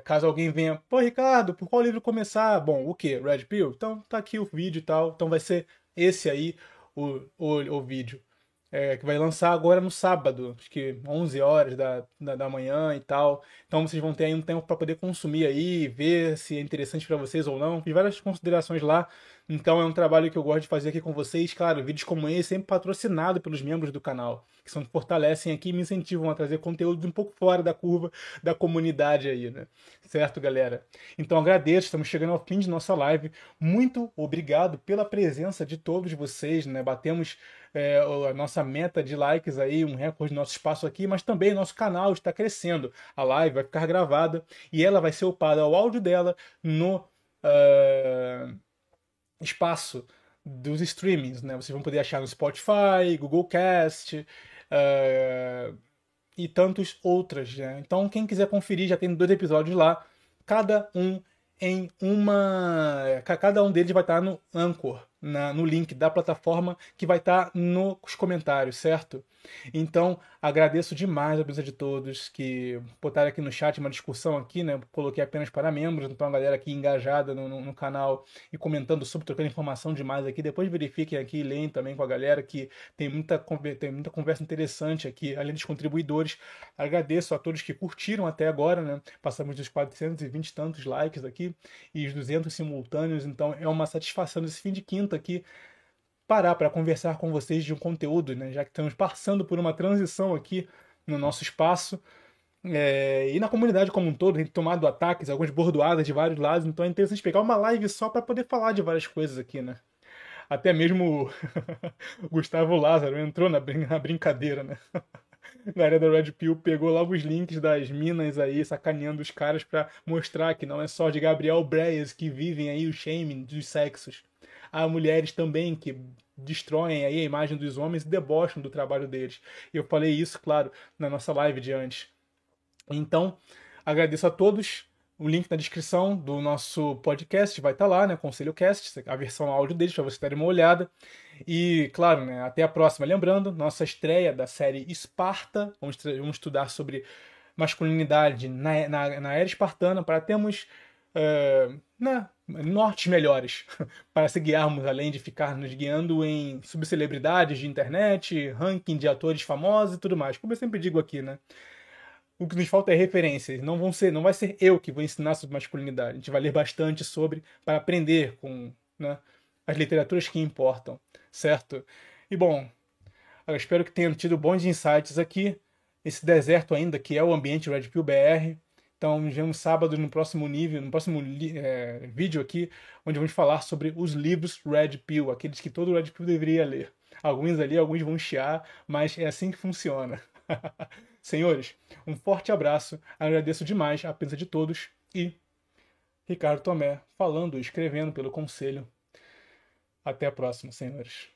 Caso alguém venha, pô, Ricardo, por qual livro começar? Bom, o que? Red Pill? Então tá aqui o vídeo e tal. Então vai ser esse aí o, o, o vídeo é, que vai lançar agora no sábado, acho que 11 horas da, da, da manhã e tal. Então vocês vão ter aí um tempo para poder consumir aí, ver se é interessante para vocês ou não. Fiz várias considerações lá. Então é um trabalho que eu gosto de fazer aqui com vocês. Claro, vídeos como esse sempre patrocinado pelos membros do canal, que são fortalecem aqui e me incentivam a trazer conteúdo um pouco fora da curva da comunidade aí, né? Certo, galera? Então agradeço, estamos chegando ao fim de nossa live. Muito obrigado pela presença de todos vocês, né? Batemos é, a nossa meta de likes aí, um recorde do nosso espaço aqui, mas também nosso canal está crescendo. A live vai ficar gravada e ela vai ser upada ao áudio dela no uh, espaço dos streamings, né? Vocês vão poder achar no Spotify, Google Cast uh, e tantos outras, né? Então quem quiser conferir já tem dois episódios lá, cada um em uma, cada um deles vai estar no Anchor na, no link da plataforma que vai estar tá nos comentários, certo? Então, agradeço demais a presença de todos que botaram aqui no chat uma discussão aqui, né? Coloquei apenas para membros, então a galera aqui engajada no, no, no canal e comentando sobre, trocando informação demais aqui. Depois verifiquem aqui e leem também com a galera que tem muita, tem muita conversa interessante aqui, além dos contribuidores. Agradeço a todos que curtiram até agora, né? Passamos dos 420 e tantos likes aqui e os 200 simultâneos, então é uma satisfação desse fim de quinta aqui parar para conversar com vocês de um conteúdo, né? já que estamos passando por uma transição aqui no nosso espaço. É, e na comunidade como um todo, tem tomado ataques, algumas bordoadas de vários lados, então é interessante pegar uma live só para poder falar de várias coisas aqui, né? Até mesmo o *laughs* Gustavo Lázaro entrou na, brin na brincadeira, né? *laughs* na área da Red Pill pegou lá os links das minas aí, sacaneando os caras para mostrar que não é só de Gabriel Breyes que vivem aí o shaming dos sexos há mulheres também que destroem aí a imagem dos homens e debocham do trabalho deles. E eu falei isso, claro, na nossa live de antes. Então, agradeço a todos. o link na descrição do nosso podcast vai estar tá lá, né? Conselho Cast, a versão áudio deles, para você terem uma olhada. E, claro, né? Até a próxima. Lembrando, nossa estreia da série Esparta. Vamos, vamos estudar sobre masculinidade na, na, na era espartana para termos uh, né, nortes melhores *laughs* para se guiarmos, além de ficar nos guiando em subcelebridades de internet, ranking de atores famosos e tudo mais. Como eu sempre digo aqui, né? O que nos falta é referências. Não vão ser, não vai ser eu que vou ensinar sobre masculinidade. A gente vai ler bastante sobre para aprender com né, as literaturas que importam, certo? E bom, eu espero que tenham tido bons insights aqui. Esse deserto ainda que é o ambiente Red Pill BR. Então, nos vemos sábado no próximo nível, no próximo é, vídeo aqui, onde vamos falar sobre os livros Red Pill, aqueles que todo Red Pill deveria ler. Alguns ali, alguns vão chiar, mas é assim que funciona. *laughs* Senhores, um forte abraço, agradeço demais a presença de todos e Ricardo Tomé falando e escrevendo pelo conselho. Até a próxima, senhores.